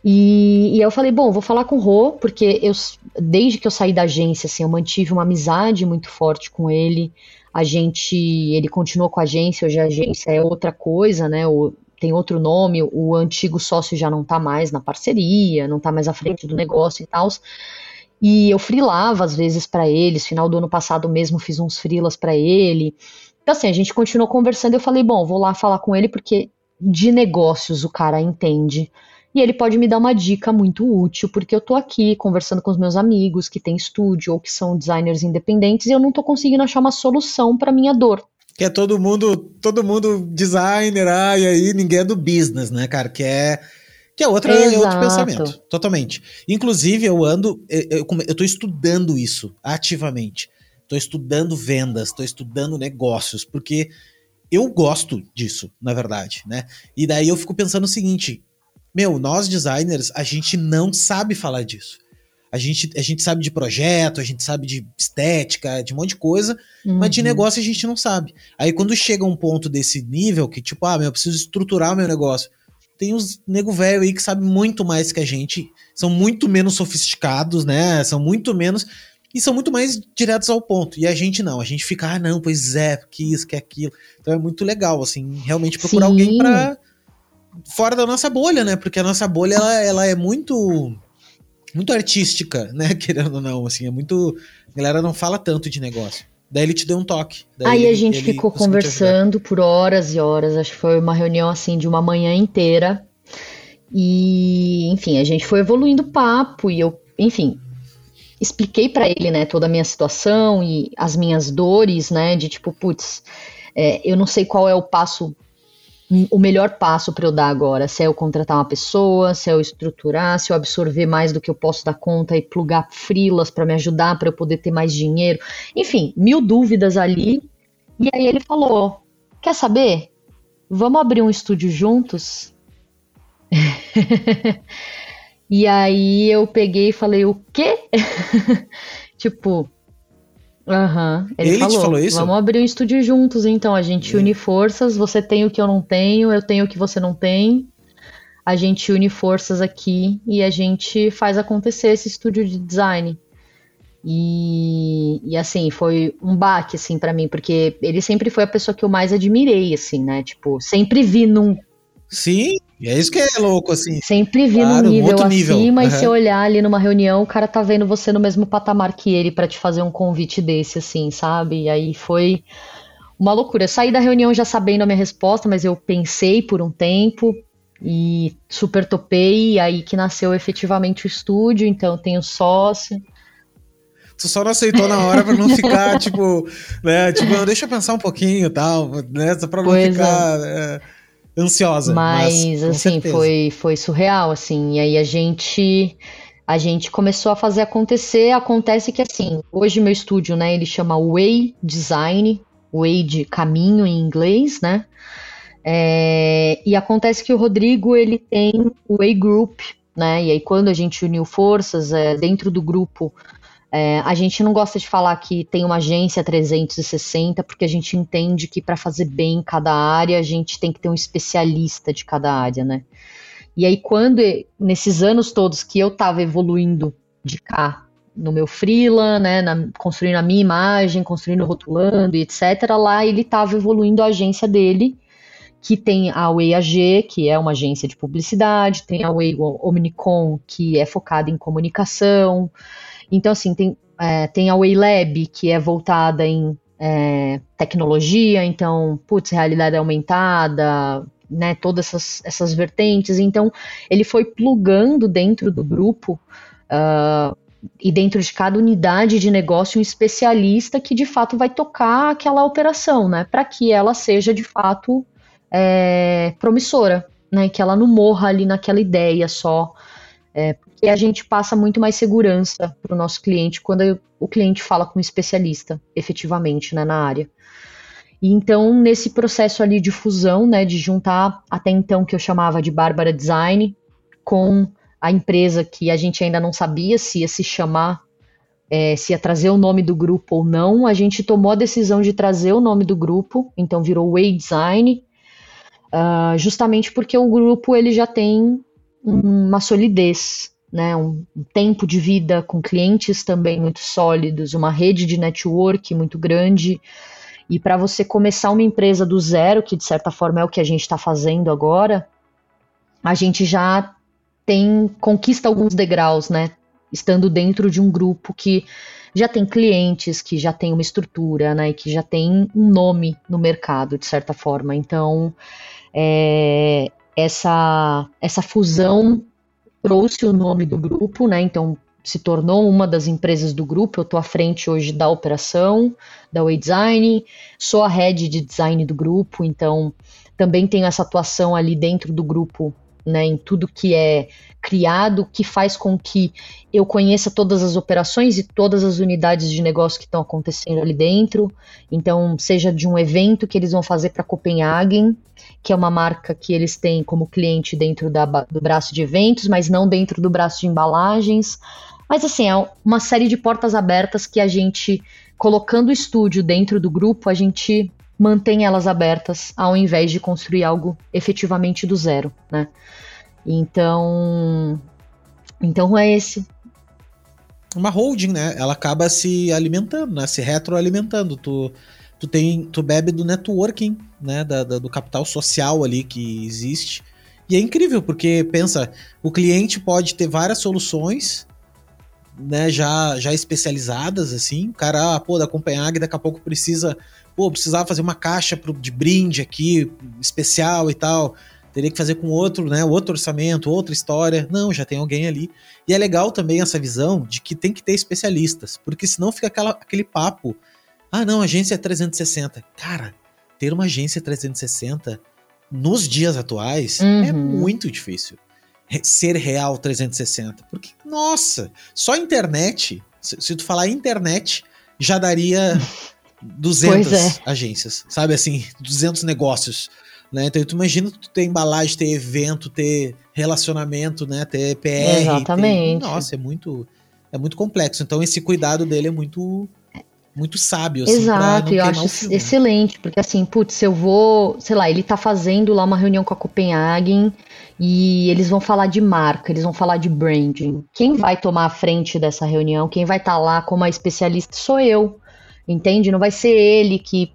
E, e, eu falei, bom, vou falar com o Rô, porque eu, desde que eu saí da agência, assim, eu mantive uma amizade muito forte com ele. A gente, ele continuou com a agência, hoje a agência é outra coisa, né? O, tem outro nome, o antigo sócio já não tá mais na parceria, não tá mais à frente do negócio e tal. E eu frilava às vezes para eles, final do ano passado mesmo fiz uns frilas para ele. Então assim, a gente continuou conversando, eu falei, bom, vou lá falar com ele porque de negócios o cara entende e ele pode me dar uma dica muito útil, porque eu tô aqui conversando com os meus amigos que têm estúdio ou que são designers independentes e eu não tô conseguindo achar uma solução para minha dor. Que é todo mundo, todo mundo designer, ah, e aí ninguém é do business, né, cara? Que é que é, outra, é outro pensamento, totalmente. Inclusive, eu ando, eu, eu, eu tô estudando isso ativamente. Tô estudando vendas, tô estudando negócios, porque eu gosto disso, na verdade, né? E daí eu fico pensando o seguinte: meu, nós designers, a gente não sabe falar disso. A gente, a gente sabe de projeto, a gente sabe de estética, de um monte de coisa, uhum. mas de uhum. negócio a gente não sabe. Aí quando chega um ponto desse nível, que tipo, ah, meu, eu preciso estruturar o meu negócio. Tem uns nego velho aí que sabe muito mais que a gente, são muito menos sofisticados, né? São muito menos e são muito mais diretos ao ponto. E a gente não, a gente fica, ah, não, pois é, que isso, que aquilo. Então é muito legal, assim, realmente procurar Sim. alguém para fora da nossa bolha, né? Porque a nossa bolha ela, ela é muito muito artística, né? Querendo ou não, assim, é muito. A galera não fala tanto de negócio. Daí ele te deu um toque. Aí ele, a gente ficou conversando por horas e horas. Acho que foi uma reunião assim de uma manhã inteira. E, enfim, a gente foi evoluindo o papo e eu, enfim, expliquei para ele, né, toda a minha situação e as minhas dores, né, de tipo, putz, é, eu não sei qual é o passo o melhor passo para eu dar agora? Se é eu contratar uma pessoa, se é eu estruturar, se eu absorver mais do que eu posso dar conta e plugar frilas para me ajudar para eu poder ter mais dinheiro. Enfim, mil dúvidas ali. E aí ele falou: Quer saber? Vamos abrir um estúdio juntos? e aí eu peguei e falei: O quê? tipo, Aham. Uhum. Ele, Ele falou, falou isso? Vamos abrir um estúdio juntos, então. A gente une forças. Você tem o que eu não tenho, eu tenho o que você não tem. A gente une forças aqui e a gente faz acontecer esse estúdio de design. E, e assim, foi um baque, assim, para mim, porque ele sempre foi a pessoa que eu mais admirei, assim, né? Tipo, sempre vi num Sim, é isso que é louco, assim. Sempre vi claro, num nível acima, e se olhar ali numa reunião, o cara tá vendo você no mesmo patamar que ele para te fazer um convite desse, assim, sabe? E aí foi uma loucura. Eu saí da reunião já sabendo a minha resposta, mas eu pensei por um tempo e super topei, e aí que nasceu efetivamente o estúdio, então eu tenho sócio. Tu só não aceitou na hora pra não ficar, tipo, né? Tipo, deixa eu pensar um pouquinho e tal, né? Pra não pois ficar. É. É ansiosa. Mas, mas assim, foi, foi surreal, assim. E aí a gente a gente começou a fazer acontecer. Acontece que assim, hoje meu estúdio, né, ele chama Way Design, Way de caminho em inglês, né? É, e acontece que o Rodrigo ele tem o Way Group, né? E aí quando a gente uniu forças é, dentro do grupo é, a gente não gosta de falar que tem uma agência 360, porque a gente entende que para fazer bem cada área, a gente tem que ter um especialista de cada área, né? E aí, quando, nesses anos todos que eu estava evoluindo de cá, no meu freela, né, na, construindo a minha imagem, construindo, rotulando e etc. Lá ele estava evoluindo a agência dele, que tem a Way AG, que é uma agência de publicidade, tem a Way Omnicom, que é focada em comunicação. Então, assim, tem, é, tem a Way Lab, que é voltada em é, tecnologia, então, putz, realidade aumentada, né, todas essas, essas vertentes. Então, ele foi plugando dentro do grupo uh, e dentro de cada unidade de negócio um especialista que de fato vai tocar aquela operação, né, para que ela seja de fato é, promissora, né, que ela não morra ali naquela ideia só. É, porque a gente passa muito mais segurança para o nosso cliente quando o cliente fala com um especialista, efetivamente, né, na área. E então, nesse processo ali de fusão, né, de juntar até então que eu chamava de Bárbara Design com a empresa que a gente ainda não sabia se ia se chamar, é, se ia trazer o nome do grupo ou não, a gente tomou a decisão de trazer o nome do grupo, então virou Way Design, uh, justamente porque o grupo ele já tem uma solidez, né, um tempo de vida com clientes também muito sólidos, uma rede de network muito grande, e para você começar uma empresa do zero, que de certa forma é o que a gente está fazendo agora, a gente já tem conquista alguns degraus, né? Estando dentro de um grupo que já tem clientes, que já tem uma estrutura, né? E que já tem um nome no mercado, de certa forma. Então, é, essa, essa fusão trouxe o nome do grupo, né? Então, se tornou uma das empresas do grupo. Eu estou à frente hoje da operação, da Way Design, sou a head de design do grupo, então também tenho essa atuação ali dentro do grupo, né, em tudo que é criado, que faz com que eu conheça todas as operações e todas as unidades de negócio que estão acontecendo ali dentro. Então, seja de um evento que eles vão fazer para Copenhagen, que é uma marca que eles têm como cliente dentro da, do braço de eventos, mas não dentro do braço de embalagens mas assim, é uma série de portas abertas que a gente, colocando o estúdio dentro do grupo, a gente mantém elas abertas ao invés de construir algo efetivamente do zero, né? Então, então é esse. Uma holding, né? Ela acaba se alimentando, né? Se retroalimentando. Tu, tu tem, tu bebe do networking, né? Da, da, do capital social ali que existe. E é incrível porque pensa, o cliente pode ter várias soluções né, já, já especializadas, assim. O cara, ah, pô, da Copenhague daqui a pouco precisa, pô, precisava fazer uma caixa pro, de brinde aqui, especial e tal. Teria que fazer com outro, né, outro orçamento, outra história. Não, já tem alguém ali. E é legal também essa visão de que tem que ter especialistas, porque senão fica aquela, aquele papo. Ah, não, agência 360. Cara, ter uma agência 360 nos dias atuais é uhum. é muito difícil ser real 360. Porque, nossa, só internet, se, se tu falar internet, já daria 200 é. agências, sabe assim, 200 negócios. Né? Então tu imagina tu ter embalagem, ter evento, ter relacionamento, né? Ter PR. Exatamente. Ter... Nossa, é muito, é muito complexo. Então esse cuidado dele é muito muito sábio. Assim, Exato, eu acho excelente, porque assim, putz, eu vou, sei lá, ele tá fazendo lá uma reunião com a Copenhagen e eles vão falar de marca, eles vão falar de branding. Quem vai tomar a frente dessa reunião, quem vai estar tá lá como a especialista sou eu, entende? Não vai ser ele que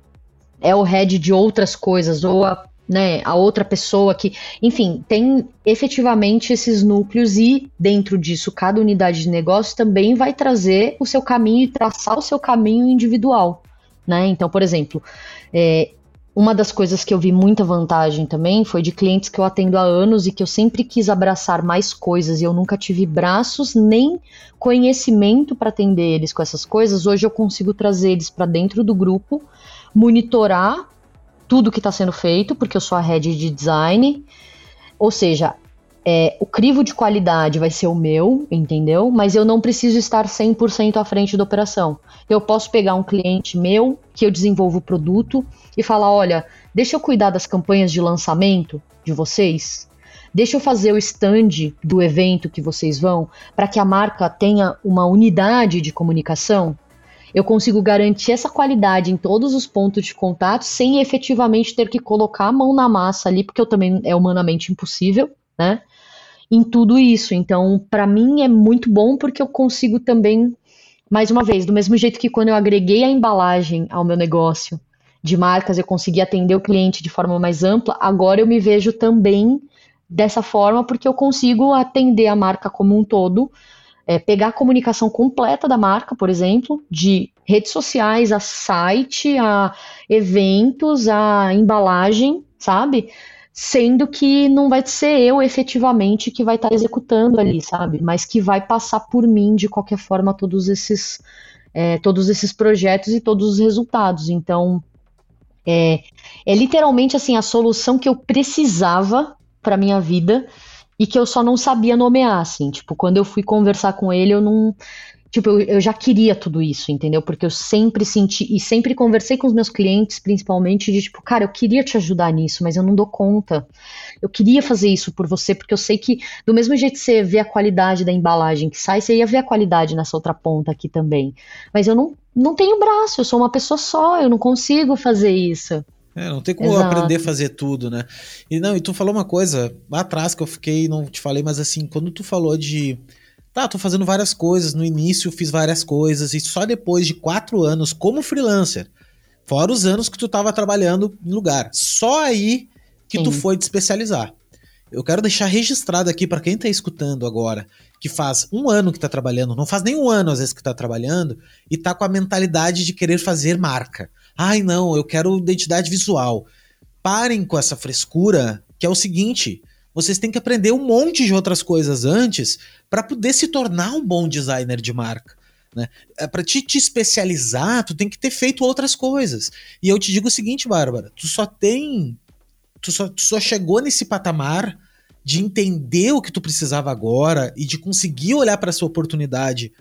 é o head de outras coisas, ou a né, a outra pessoa que, enfim, tem efetivamente esses núcleos e dentro disso cada unidade de negócio também vai trazer o seu caminho e traçar o seu caminho individual, né? Então, por exemplo, é, uma das coisas que eu vi muita vantagem também foi de clientes que eu atendo há anos e que eu sempre quis abraçar mais coisas e eu nunca tive braços nem conhecimento para atender eles com essas coisas. Hoje eu consigo trazer eles para dentro do grupo, monitorar tudo que está sendo feito, porque eu sou a head de design. Ou seja, é, o crivo de qualidade vai ser o meu, entendeu? Mas eu não preciso estar 100% à frente da operação. Eu posso pegar um cliente meu, que eu desenvolvo o produto, e falar: olha, deixa eu cuidar das campanhas de lançamento de vocês. Deixa eu fazer o stand do evento que vocês vão, para que a marca tenha uma unidade de comunicação eu consigo garantir essa qualidade em todos os pontos de contato sem efetivamente ter que colocar a mão na massa ali, porque eu também é humanamente impossível, né? Em tudo isso. Então, para mim é muito bom porque eu consigo também mais uma vez, do mesmo jeito que quando eu agreguei a embalagem ao meu negócio de marcas, eu consegui atender o cliente de forma mais ampla, agora eu me vejo também dessa forma porque eu consigo atender a marca como um todo, é, pegar a comunicação completa da marca, por exemplo, de redes sociais a site, a eventos, a embalagem, sabe? Sendo que não vai ser eu efetivamente que vai estar tá executando ali, sabe? Mas que vai passar por mim de qualquer forma todos esses, é, todos esses projetos e todos os resultados. Então, é, é literalmente assim a solução que eu precisava para minha vida e que eu só não sabia nomear, assim. Tipo, quando eu fui conversar com ele, eu não. Tipo, eu, eu, já queria tudo isso, entendeu? Porque eu sempre senti e sempre conversei com os meus clientes, principalmente, de tipo, cara, eu queria te ajudar nisso, mas eu não dou conta. Eu queria fazer isso por você, porque eu sei que, do mesmo jeito que você vê a qualidade da embalagem que sai, você ia ver a qualidade nessa outra ponta aqui também. Mas eu não, não tenho braço, eu sou uma pessoa só, eu não consigo fazer isso. É, não tem como Exato. aprender a fazer tudo, né? E não, e tu falou uma coisa lá atrás que eu fiquei, não te falei, mas assim, quando tu falou de. Tá, tô fazendo várias coisas, no início fiz várias coisas, e só depois de quatro anos como freelancer, fora os anos que tu tava trabalhando em lugar, só aí que Sim. tu foi te especializar. Eu quero deixar registrado aqui para quem tá escutando agora, que faz um ano que tá trabalhando, não faz nem um ano às vezes que tá trabalhando, e tá com a mentalidade de querer fazer marca. Ai, não, eu quero identidade visual. Parem com essa frescura, que é o seguinte: vocês têm que aprender um monte de outras coisas antes para poder se tornar um bom designer de marca. Né? É, para te, te especializar, tu tem que ter feito outras coisas. E eu te digo o seguinte, Bárbara: tu só tem. Tu só, tu só chegou nesse patamar de entender o que tu precisava agora e de conseguir olhar para essa oportunidade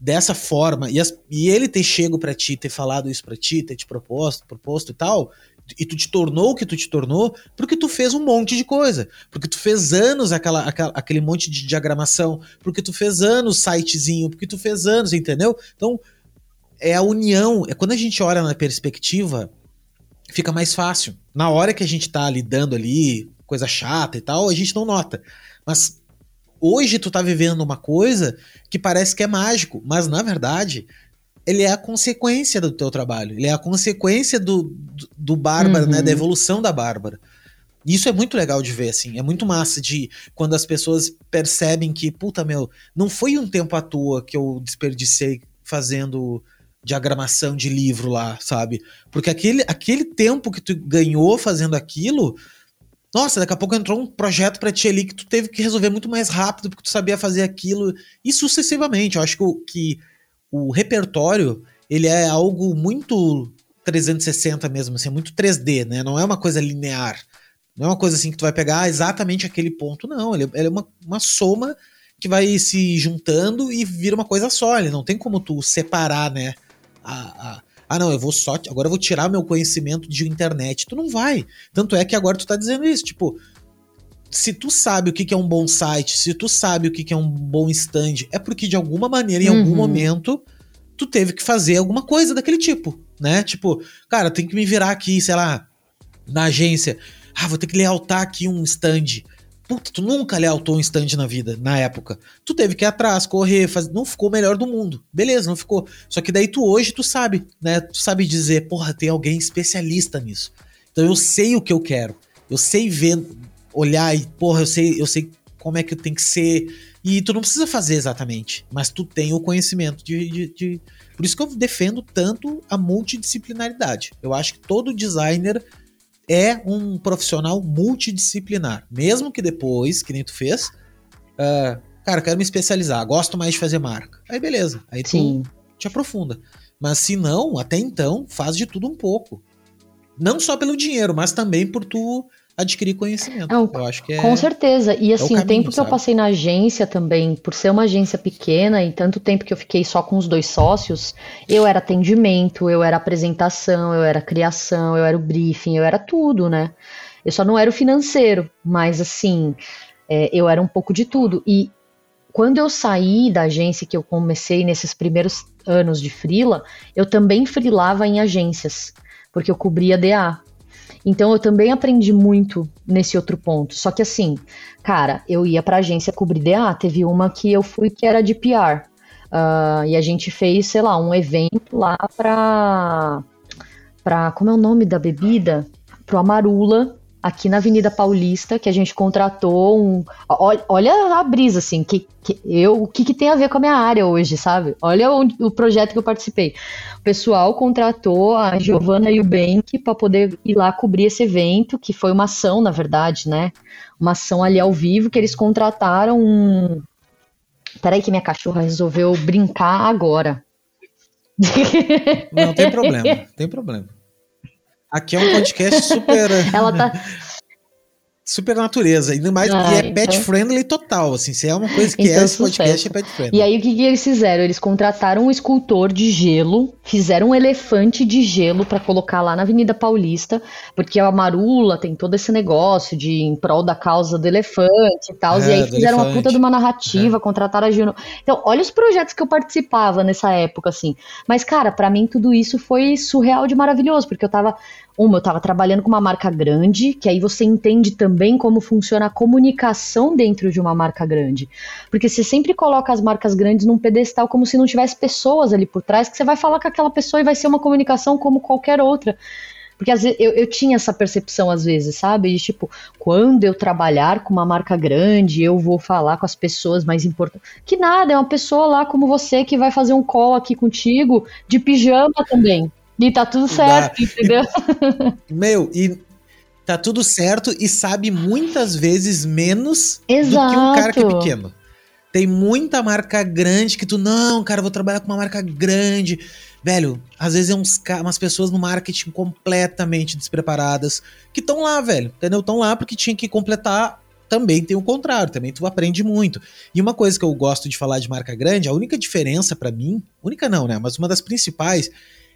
dessa forma, e, as, e ele ter chego para ti, ter falado isso para ti, ter te proposto, proposto e tal, e tu te tornou o que tu te tornou, porque tu fez um monte de coisa. Porque tu fez anos aquela, aquela, aquele monte de diagramação, porque tu fez anos sitezinho, porque tu fez anos, entendeu? Então, é a união, é quando a gente olha na perspectiva, fica mais fácil. Na hora que a gente tá lidando ali, coisa chata e tal, a gente não nota. Mas hoje tu tá vivendo uma coisa que parece que é mágico, mas na verdade ele é a consequência do teu trabalho, ele é a consequência do, do, do Bárbara, uhum. né, da uhum. evolução da Bárbara. Isso é muito legal de ver, assim, é muito massa de quando as pessoas percebem que, puta meu, não foi um tempo à toa que eu desperdicei fazendo diagramação de livro lá, sabe? Porque aquele, aquele tempo que tu ganhou fazendo aquilo nossa, daqui a pouco entrou um projeto para ti ali que tu teve que resolver muito mais rápido porque tu sabia fazer aquilo e sucessivamente. Eu acho que que o repertório ele é algo muito 360 mesmo, assim, é muito 3D, né? Não é uma coisa linear. Não é uma coisa assim que tu vai pegar exatamente aquele ponto, não. Ele, ele é uma, uma soma que vai se juntando e vira uma coisa só. Ele não tem como tu separar, né? A, a, ah, não, eu vou só. Agora eu vou tirar meu conhecimento de internet. Tu não vai. Tanto é que agora tu tá dizendo isso. Tipo, se tu sabe o que é um bom site, se tu sabe o que é um bom stand, é porque de alguma maneira, em uhum. algum momento, tu teve que fazer alguma coisa daquele tipo, né? Tipo, cara, tem que me virar aqui, sei lá, na agência. Ah, vou ter que lealtar aqui um stand. Puta, tu nunca lealtou um stand na vida, na época. Tu teve que ir atrás, correr, fazer. Não ficou o melhor do mundo. Beleza, não ficou. Só que daí tu hoje, tu sabe, né? Tu sabe dizer, porra, tem alguém especialista nisso. Então eu sei o que eu quero. Eu sei ver, olhar e, porra, eu sei, eu sei como é que tem que ser. E tu não precisa fazer exatamente, mas tu tem o conhecimento de, de, de... Por isso que eu defendo tanto a multidisciplinaridade. Eu acho que todo designer é um profissional multidisciplinar. Mesmo que depois, que nem tu fez, uh, cara, quero me especializar, gosto mais de fazer marca. Aí beleza, aí Sim. tu te aprofunda. Mas se não, até então, faz de tudo um pouco. Não só pelo dinheiro, mas também por tu adquirir conhecimento. Não, eu acho que é, Com certeza. E assim, é o, caminho, o tempo que sabe? eu passei na agência também, por ser uma agência pequena e tanto tempo que eu fiquei só com os dois sócios, eu era atendimento, eu era apresentação, eu era criação, eu era o briefing, eu era tudo, né? Eu só não era o financeiro, mas assim, é, eu era um pouco de tudo. E quando eu saí da agência que eu comecei nesses primeiros anos de frila, eu também frilava em agências, porque eu cobria DA. Então eu também aprendi muito nesse outro ponto. Só que assim, cara, eu ia pra agência cobrir DA, teve uma que eu fui que era de PR. Uh, e a gente fez, sei lá, um evento lá pra. pra como é o nome da bebida? Pro Amarula, aqui na Avenida Paulista, que a gente contratou um. Olha, olha a brisa, assim, que, que eu, o que, que, tem a ver com a minha área hoje, sabe? Olha o, o projeto que eu participei. O pessoal contratou a Giovana e o Bank para poder ir lá cobrir esse evento, que foi uma ação, na verdade, né? Uma ação ali ao vivo, que eles contrataram um. Peraí, que minha cachorra resolveu brincar agora. Não tem problema, tem problema. Aqui é um podcast super. Ela tá. Super natureza. Ainda mais ah, é pet então... friendly total. Assim, se é uma coisa que é então, é esse podcast, é pet friendly. E aí o que, que, eles fizeram? Eles contrataram um escultor de gelo, fizeram um elefante de gelo para colocar lá na Avenida Paulista, porque a Marula tem todo esse negócio de em prol da causa do elefante e tal. É, e aí fizeram elefante. uma puta de uma narrativa, é. contrataram a Juno. Então, olha os projetos que eu participava nessa época, assim. Mas, cara, para mim tudo isso foi surreal de maravilhoso, porque eu tava uma, eu estava trabalhando com uma marca grande, que aí você entende também como funciona a comunicação dentro de uma marca grande. Porque você sempre coloca as marcas grandes num pedestal como se não tivesse pessoas ali por trás, que você vai falar com aquela pessoa e vai ser uma comunicação como qualquer outra. Porque às vezes, eu, eu tinha essa percepção às vezes, sabe? De tipo, quando eu trabalhar com uma marca grande, eu vou falar com as pessoas mais importantes. Que nada, é uma pessoa lá como você que vai fazer um call aqui contigo de pijama também. E tá tudo certo, Dá. entendeu? Meu, e tá tudo certo e sabe muitas vezes menos Exato. do que um cara que é pequeno. Tem muita marca grande que tu, não, cara, vou trabalhar com uma marca grande. Velho, às vezes é uns, umas pessoas no marketing completamente despreparadas que estão lá, velho, entendeu? Estão lá porque tinha que completar. Também tem o contrário, também tu aprende muito. E uma coisa que eu gosto de falar de marca grande, a única diferença para mim, única não, né? Mas uma das principais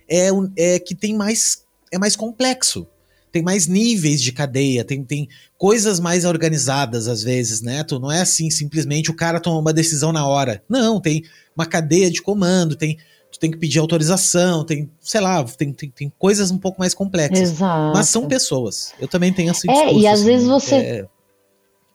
é, é que tem mais. é mais complexo. Tem mais níveis de cadeia, tem, tem coisas mais organizadas às vezes, né? Tu não é assim, simplesmente o cara toma uma decisão na hora. Não, tem uma cadeia de comando, tem tu tem que pedir autorização, tem, sei lá, tem, tem, tem coisas um pouco mais complexas. Exato. Mas são pessoas. Eu também tenho discurso. É, e às assim, vezes você. É,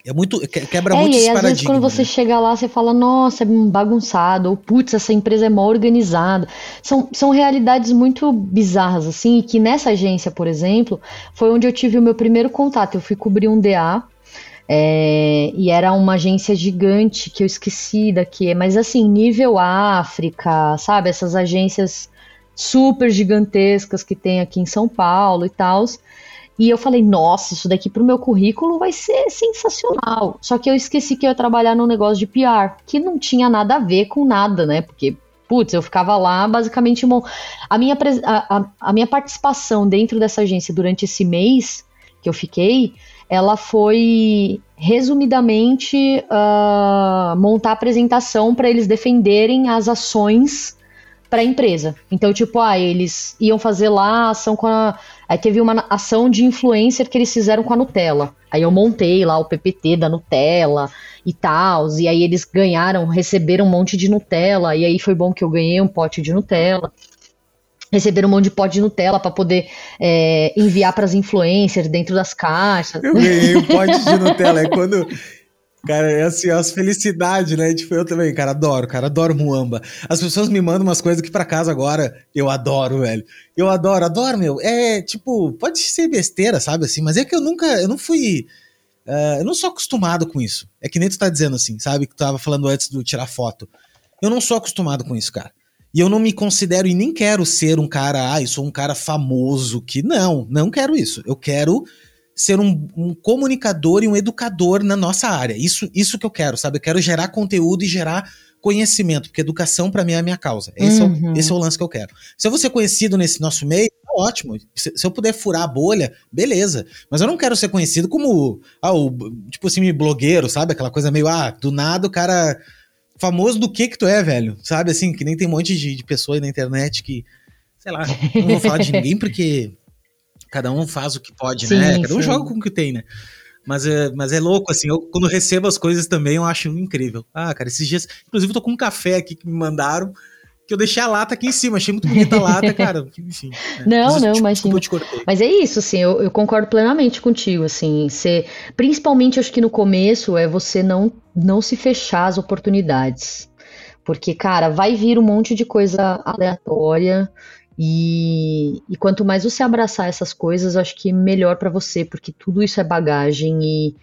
é muito. Quebra é, muito e às vezes quando você né? chega lá, você fala, nossa, é bagunçado, ou putz, essa empresa é mal organizada. São, são realidades muito bizarras, assim, e que nessa agência, por exemplo, foi onde eu tive o meu primeiro contato. Eu fui cobrir um DA. É, e era uma agência gigante que eu esqueci daqui, mas assim, nível África, sabe? Essas agências super gigantescas que tem aqui em São Paulo e tal. E eu falei, nossa, isso daqui pro meu currículo vai ser sensacional. Só que eu esqueci que eu ia trabalhar num negócio de PR, que não tinha nada a ver com nada, né? Porque, putz, eu ficava lá basicamente. A minha, a, a minha participação dentro dessa agência durante esse mês que eu fiquei, ela foi resumidamente uh, montar a apresentação para eles defenderem as ações para a empresa. Então, tipo, ah, eles iam fazer lá a ação com a. Aí teve uma ação de influencer que eles fizeram com a Nutella. Aí eu montei lá o PPT da Nutella e tal. E aí eles ganharam, receberam um monte de Nutella. E aí foi bom que eu ganhei um pote de Nutella receberam um monte de pote de Nutella para poder é, enviar para as influencers dentro das caixas. Eu ganhei um pote de Nutella. É quando Cara, é assim, as felicidades, né? Tipo, eu também, cara, adoro, cara, adoro muamba. As pessoas me mandam umas coisas aqui para casa agora, eu adoro, velho. Eu adoro, adoro, meu. É, tipo, pode ser besteira, sabe, assim, mas é que eu nunca, eu não fui... Uh, eu não sou acostumado com isso. É que nem tu tá dizendo assim, sabe? Que tu tava falando antes do tirar foto. Eu não sou acostumado com isso, cara. E eu não me considero e nem quero ser um cara, ah, eu sou um cara famoso que. Não, não quero isso. Eu quero ser um, um, comunicador e um educador na nossa área. Isso, isso que eu quero, sabe? Eu quero gerar conteúdo e gerar conhecimento, porque educação para mim é a minha causa. Esse, uhum. é o, esse é o lance que eu quero. Se eu vou ser conhecido nesse nosso meio, tá ótimo. Se, se, eu puder furar a bolha, beleza. Mas eu não quero ser conhecido como, ah, o, tipo assim, blogueiro, sabe? Aquela coisa meio, ah, do nada o cara famoso do que que tu é, velho? Sabe assim, que nem tem um monte de, de pessoas na internet que, sei lá, não vou falar de ninguém porque cada um faz o que pode, sim, né? Cada um sim. joga com o que tem, né? Mas é, mas é louco, assim, eu quando recebo as coisas também eu acho incrível. Ah, cara, esses dias, inclusive eu tô com um café aqui que me mandaram, que eu deixei a lata aqui em cima, achei muito bonita a lata, cara, enfim. Né? Não, mas, não, imagina. Mas é isso, assim, eu, eu, concordo plenamente contigo, assim, ser, principalmente acho que no começo é você não, não se fechar as oportunidades. Porque, cara, vai vir um monte de coisa aleatória. E, e quanto mais você abraçar essas coisas, acho que melhor para você, porque tudo isso é bagagem e,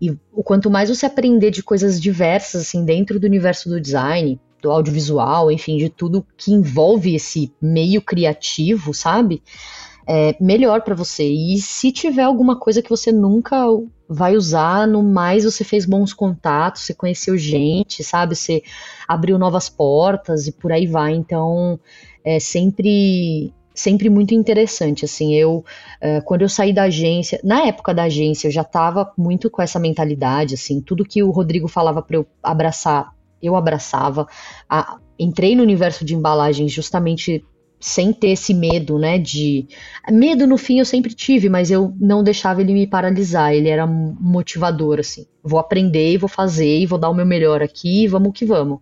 e o quanto mais você aprender de coisas diversas, assim, dentro do universo do design, do audiovisual, enfim, de tudo que envolve esse meio criativo, sabe? É melhor para você. E se tiver alguma coisa que você nunca vai usar, no mais você fez bons contatos, você conheceu gente, sabe? Você abriu novas portas e por aí vai. Então, é sempre sempre muito interessante, assim, eu, uh, quando eu saí da agência, na época da agência, eu já estava muito com essa mentalidade, assim, tudo que o Rodrigo falava para eu abraçar, eu abraçava, a, entrei no universo de embalagens justamente sem ter esse medo, né, de... Medo, no fim, eu sempre tive, mas eu não deixava ele me paralisar, ele era motivador, assim. Vou aprender, vou fazer, vou dar o meu melhor aqui, vamos que vamos.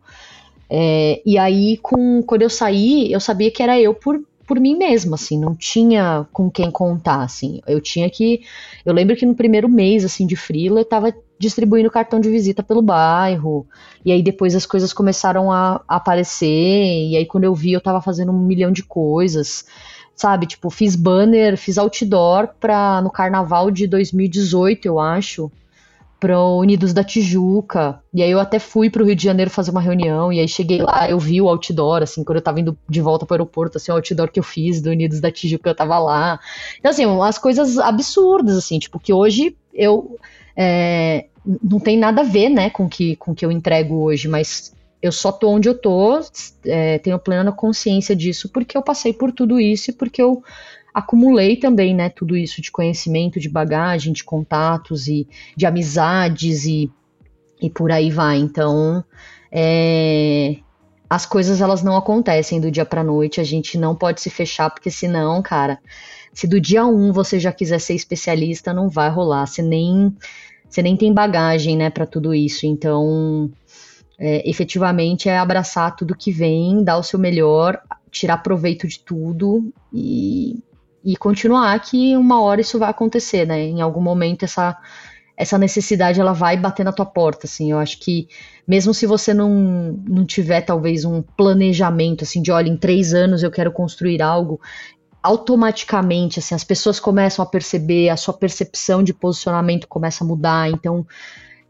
É, e aí, com, quando eu saí, eu sabia que era eu por, por mim mesma, assim, não tinha com quem contar, assim. Eu tinha que... Eu lembro que no primeiro mês, assim, de frila, eu tava distribuindo cartão de visita pelo bairro. E aí depois as coisas começaram a, a aparecer. E aí quando eu vi, eu tava fazendo um milhão de coisas. Sabe, tipo, fiz banner, fiz outdoor pra, no carnaval de 2018, eu acho, pro Unidos da Tijuca. E aí eu até fui pro Rio de Janeiro fazer uma reunião, e aí cheguei lá, eu vi o outdoor, assim, quando eu tava indo de volta pro aeroporto, assim, o outdoor que eu fiz do Unidos da Tijuca, eu tava lá. Então, assim, umas coisas absurdas, assim, tipo, que hoje eu é, não tem nada a ver, né, com que, com que eu entrego hoje, mas eu só tô onde eu tô, é, tenho plena consciência disso porque eu passei por tudo isso e porque eu acumulei também, né, tudo isso de conhecimento, de bagagem, de contatos e de amizades e, e por aí vai. Então, é, as coisas elas não acontecem do dia para noite, a gente não pode se fechar porque senão, cara, se do dia um você já quiser ser especialista, não vai rolar. Você nem você nem tem bagagem, né, para tudo isso. Então, é, efetivamente é abraçar tudo que vem, dar o seu melhor, tirar proveito de tudo e, e continuar que uma hora isso vai acontecer, né? Em algum momento essa essa necessidade ela vai bater na tua porta, assim. Eu acho que mesmo se você não, não tiver talvez um planejamento assim de, olha, em três anos eu quero construir algo, automaticamente, assim, as pessoas começam a perceber, a sua percepção de posicionamento começa a mudar, então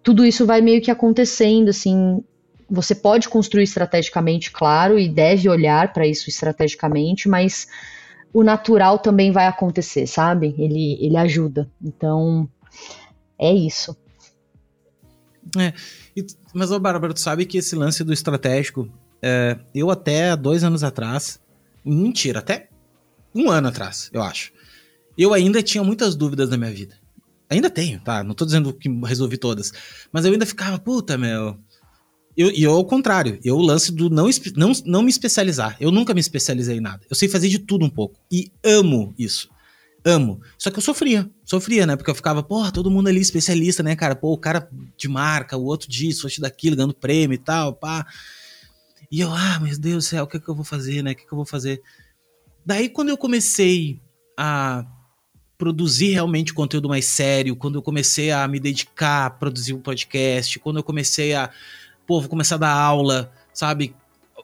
tudo isso vai meio que acontecendo, assim, você pode construir estrategicamente, claro, e deve olhar para isso estrategicamente, mas o natural também vai acontecer, sabe? Ele, ele ajuda. Então, é isso. É, e, mas, ô Bárbara, tu sabe que esse lance do estratégico, é, eu até dois anos atrás, mentira, até um ano atrás, eu acho. Eu ainda tinha muitas dúvidas na minha vida. Ainda tenho, tá? Não tô dizendo que resolvi todas. Mas eu ainda ficava, puta, meu. Eu, e eu, ao contrário, eu lance do não, não, não me especializar. Eu nunca me especializei em nada. Eu sei fazer de tudo um pouco. E amo isso. Amo. Só que eu sofria. Sofria, né? Porque eu ficava, porra, todo mundo ali especialista, né, cara? Pô, o cara de marca, o outro disso, o outro daquilo, ganhando prêmio e tal, pá. E eu, ah, meu Deus do céu, o que, é que eu vou fazer, né? O que, é que eu vou fazer? Daí, quando eu comecei a produzir realmente conteúdo mais sério, quando eu comecei a me dedicar a produzir um podcast, quando eu comecei a, pô, vou começar a dar aula, sabe?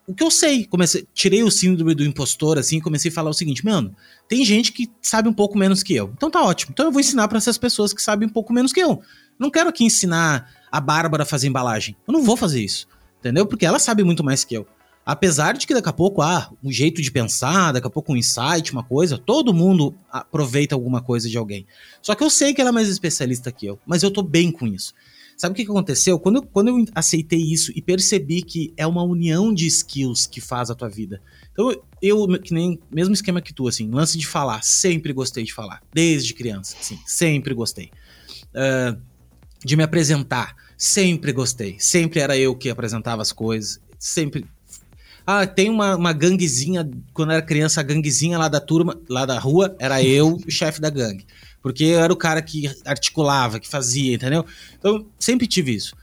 O que eu sei, comecei, tirei o síndrome do impostor, assim, comecei a falar o seguinte, mano, tem gente que sabe um pouco menos que eu. Então tá ótimo. Então eu vou ensinar para essas pessoas que sabem um pouco menos que eu. Não quero aqui ensinar a Bárbara a fazer embalagem. Eu não vou fazer isso. Entendeu? Porque ela sabe muito mais que eu. Apesar de que daqui a pouco, ah, um jeito de pensar, daqui a pouco um insight, uma coisa, todo mundo aproveita alguma coisa de alguém. Só que eu sei que ela é mais especialista que eu, mas eu tô bem com isso. Sabe o que, aconteceu? Quando quando eu aceitei isso e percebi que é uma união de skills que faz a tua vida. Então, eu, que nem, mesmo esquema que tu, assim, lance de falar, sempre gostei de falar, desde criança, assim, sempre gostei. Uh, de me apresentar, sempre gostei. Sempre era eu que apresentava as coisas, sempre ah, tem uma, uma ganguezinha, quando era criança, a ganguezinha lá da turma, lá da rua, era eu, o chefe da gangue. Porque eu era o cara que articulava, que fazia, entendeu? Então, sempre tive isso.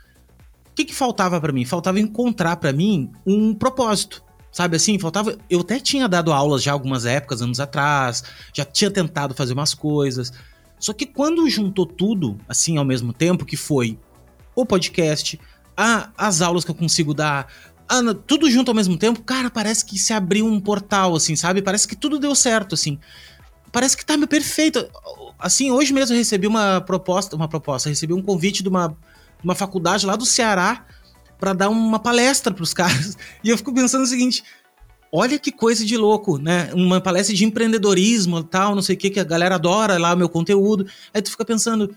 O que, que faltava para mim? Faltava encontrar para mim um propósito. Sabe assim, faltava. Eu até tinha dado aulas já algumas épocas, anos atrás, já tinha tentado fazer umas coisas. Só que quando juntou tudo, assim, ao mesmo tempo, que foi o podcast, a, as aulas que eu consigo dar, tudo junto ao mesmo tempo, cara, parece que se abriu um portal, assim, sabe? Parece que tudo deu certo, assim. Parece que tá meu perfeito. Assim, hoje mesmo eu recebi uma proposta, uma proposta, recebi um convite de uma, uma faculdade lá do Ceará para dar uma palestra para os caras. E eu fico pensando o seguinte: olha que coisa de louco, né? Uma palestra de empreendedorismo tal, não sei o que, que a galera adora lá o meu conteúdo. Aí tu fica pensando,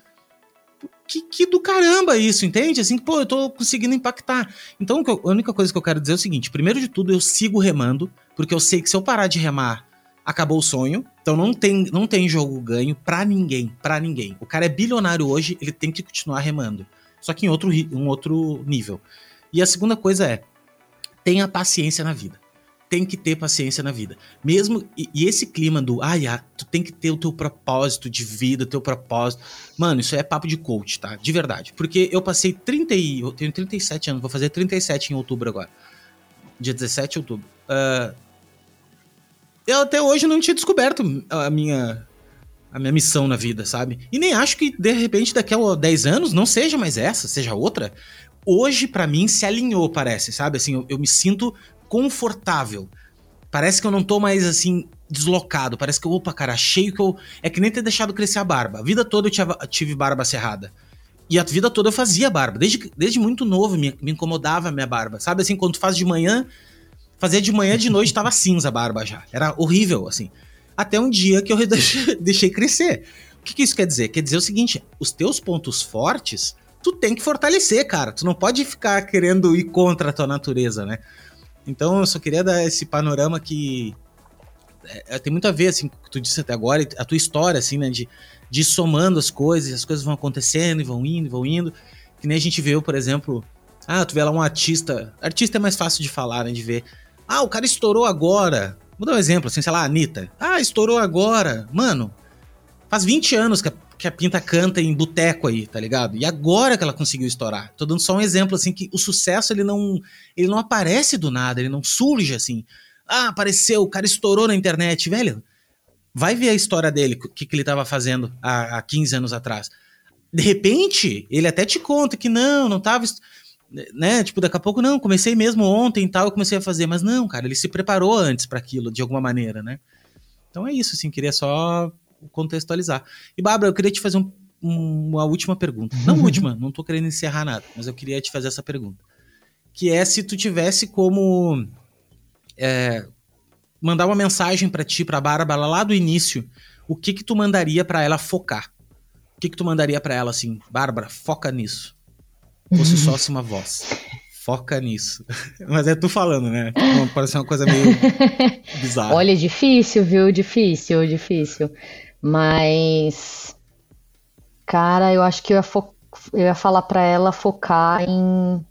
que, que do caramba isso, entende? Assim, pô, eu tô conseguindo impactar. Então, a única coisa que eu quero dizer é o seguinte: primeiro de tudo, eu sigo remando, porque eu sei que se eu parar de remar, acabou o sonho. Então não tem, não tem jogo ganho pra ninguém, pra ninguém. O cara é bilionário hoje, ele tem que continuar remando. Só que em outro, um outro nível. E a segunda coisa é, tenha paciência na vida tem que ter paciência na vida. Mesmo. E, e esse clima do, ai, ah, tu tem que ter o teu propósito de vida, o teu propósito. Mano, isso é papo de coach, tá? De verdade. Porque eu passei 30 e. Eu tenho 37 anos, vou fazer 37 em outubro agora. Dia 17 de outubro. Uh, eu até hoje não tinha descoberto a minha. A minha missão na vida, sabe? E nem acho que, de repente, daqui a 10 anos não seja mais essa, seja outra hoje para mim se alinhou, parece, sabe? Assim, eu, eu, me sinto confortável. Parece que eu não tô mais assim deslocado. Parece que, opa, cara, achei que eu. É que nem ter deixado crescer a barba. A vida toda eu tive, tive barba cerrada. E a vida toda eu fazia barba. Desde, desde muito novo me, me incomodava a minha barba. Sabe assim, quando tu faz de manhã, fazia de manhã, de noite tava cinza a barba já. Era horrível, assim. Até um dia que eu deixei crescer. O que, que isso quer dizer? Quer dizer o seguinte: os teus pontos fortes, tu tem que fortalecer, cara. Tu não pode ficar querendo ir contra a tua natureza, né? Então eu só queria dar esse panorama que é, é, tem muito a ver, assim, com o que tu disse até agora, a tua história, assim, né, de, de somando as coisas, as coisas vão acontecendo e vão indo, e vão indo. Que nem a gente vê, por exemplo, ah, tu vê lá um artista, artista é mais fácil de falar, né, de ver. Ah, o cara estourou agora. Vou dar um exemplo, assim, sei lá, a Anitta. Ah, estourou agora. Mano, faz 20 anos que a que a Pinta canta em boteco aí, tá ligado? E agora que ela conseguiu estourar. Tô dando só um exemplo, assim, que o sucesso, ele não, ele não aparece do nada, ele não surge assim. Ah, apareceu, o cara estourou na internet, velho. Vai ver a história dele, o que, que ele tava fazendo há, há 15 anos atrás. De repente, ele até te conta que não, não tava né? Tipo, daqui a pouco, não, comecei mesmo ontem e tal, eu comecei a fazer, mas não, cara, ele se preparou antes para aquilo, de alguma maneira, né? Então é isso, assim, queria só contextualizar. E, Bárbara, eu queria te fazer um, um, uma última pergunta. Não última, não tô querendo encerrar nada, mas eu queria te fazer essa pergunta. Que é se tu tivesse como é, mandar uma mensagem para ti, pra Bárbara, lá do início, o que que tu mandaria para ela focar? O que que tu mandaria para ela assim, Bárbara, foca nisso. Fosse só assim uma voz. Foca nisso. Mas é tu falando, né? Parece uma coisa meio bizarra. Olha, difícil, viu? Difícil, difícil. Mas, cara, eu acho que eu ia, fo... eu ia falar para ela focar em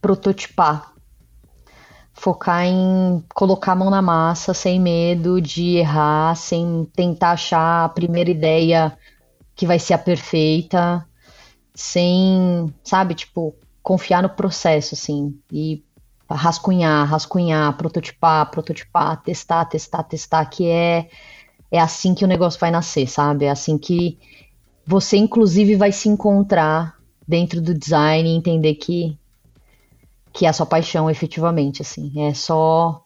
prototipar. Focar em colocar a mão na massa sem medo de errar, sem tentar achar a primeira ideia que vai ser a perfeita, sem, sabe, tipo, confiar no processo, assim, e rascunhar, rascunhar, prototipar, prototipar, testar, testar, testar, que é é assim que o negócio vai nascer, sabe? É assim que você inclusive vai se encontrar dentro do design e entender que que é a sua paixão efetivamente, assim. É só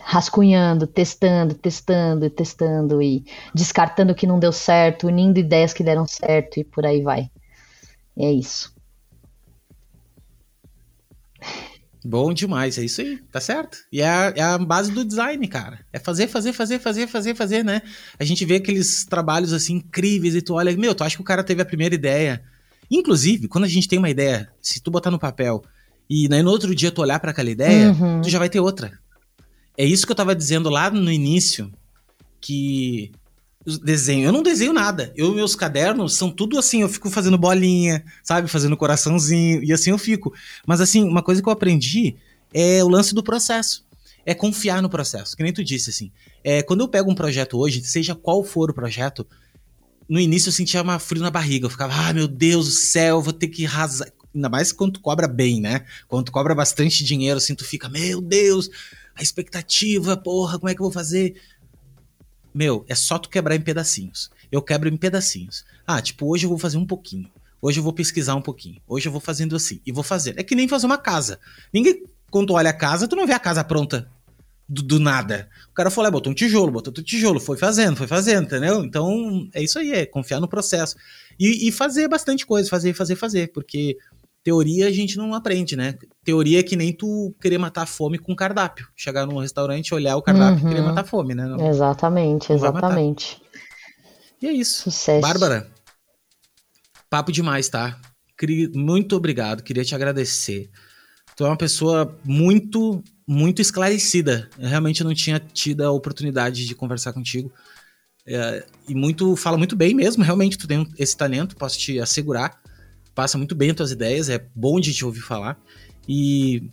rascunhando, testando, testando, testando e descartando o que não deu certo, unindo ideias que deram certo e por aí vai. É isso. Bom demais, é isso aí, tá certo. E é a, é a, base do design, cara. É fazer, fazer, fazer, fazer, fazer, fazer, né? A gente vê aqueles trabalhos assim incríveis e tu olha, meu, tu acha que o cara teve a primeira ideia. Inclusive, quando a gente tem uma ideia, se tu botar no papel e né, no outro dia tu olhar para aquela ideia, uhum. tu já vai ter outra. É isso que eu tava dizendo lá no início, que desenho. Eu não desenho nada. Eu, meus cadernos são tudo assim, eu fico fazendo bolinha, sabe? Fazendo coraçãozinho, e assim eu fico. Mas assim, uma coisa que eu aprendi é o lance do processo. É confiar no processo, que nem tu disse, assim. É, quando eu pego um projeto hoje, seja qual for o projeto, no início eu sentia uma frio na barriga. Eu ficava, ah, meu Deus do céu, vou ter que rasar. Ainda mais quando tu cobra bem, né? Quando tu cobra bastante dinheiro, assim, tu fica, meu Deus, a expectativa, porra, como é que eu vou fazer? Meu, é só tu quebrar em pedacinhos. Eu quebro em pedacinhos. Ah, tipo, hoje eu vou fazer um pouquinho. Hoje eu vou pesquisar um pouquinho. Hoje eu vou fazendo assim. E vou fazer. É que nem fazer uma casa. Ninguém, quando olha a casa, tu não vê a casa pronta do, do nada. O cara foi lá, botou um tijolo, botou outro tijolo, foi fazendo, foi fazendo, entendeu? Então, é isso aí, é confiar no processo. E, e fazer bastante coisa, fazer, fazer, fazer. Porque teoria a gente não aprende, né? Teoria é que nem tu querer matar a fome com cardápio. Chegar num restaurante, olhar o cardápio uhum. e querer uhum. matar a fome, né? Não, exatamente, não exatamente. E é isso. Sucesso. Bárbara, papo demais, tá? Muito obrigado, queria te agradecer. Tu é uma pessoa muito, muito esclarecida. Eu realmente não tinha tido a oportunidade de conversar contigo. É, e muito, fala muito bem mesmo, realmente tu tem esse talento, posso te assegurar passa muito bem as tuas ideias, é bom de te ouvir falar. E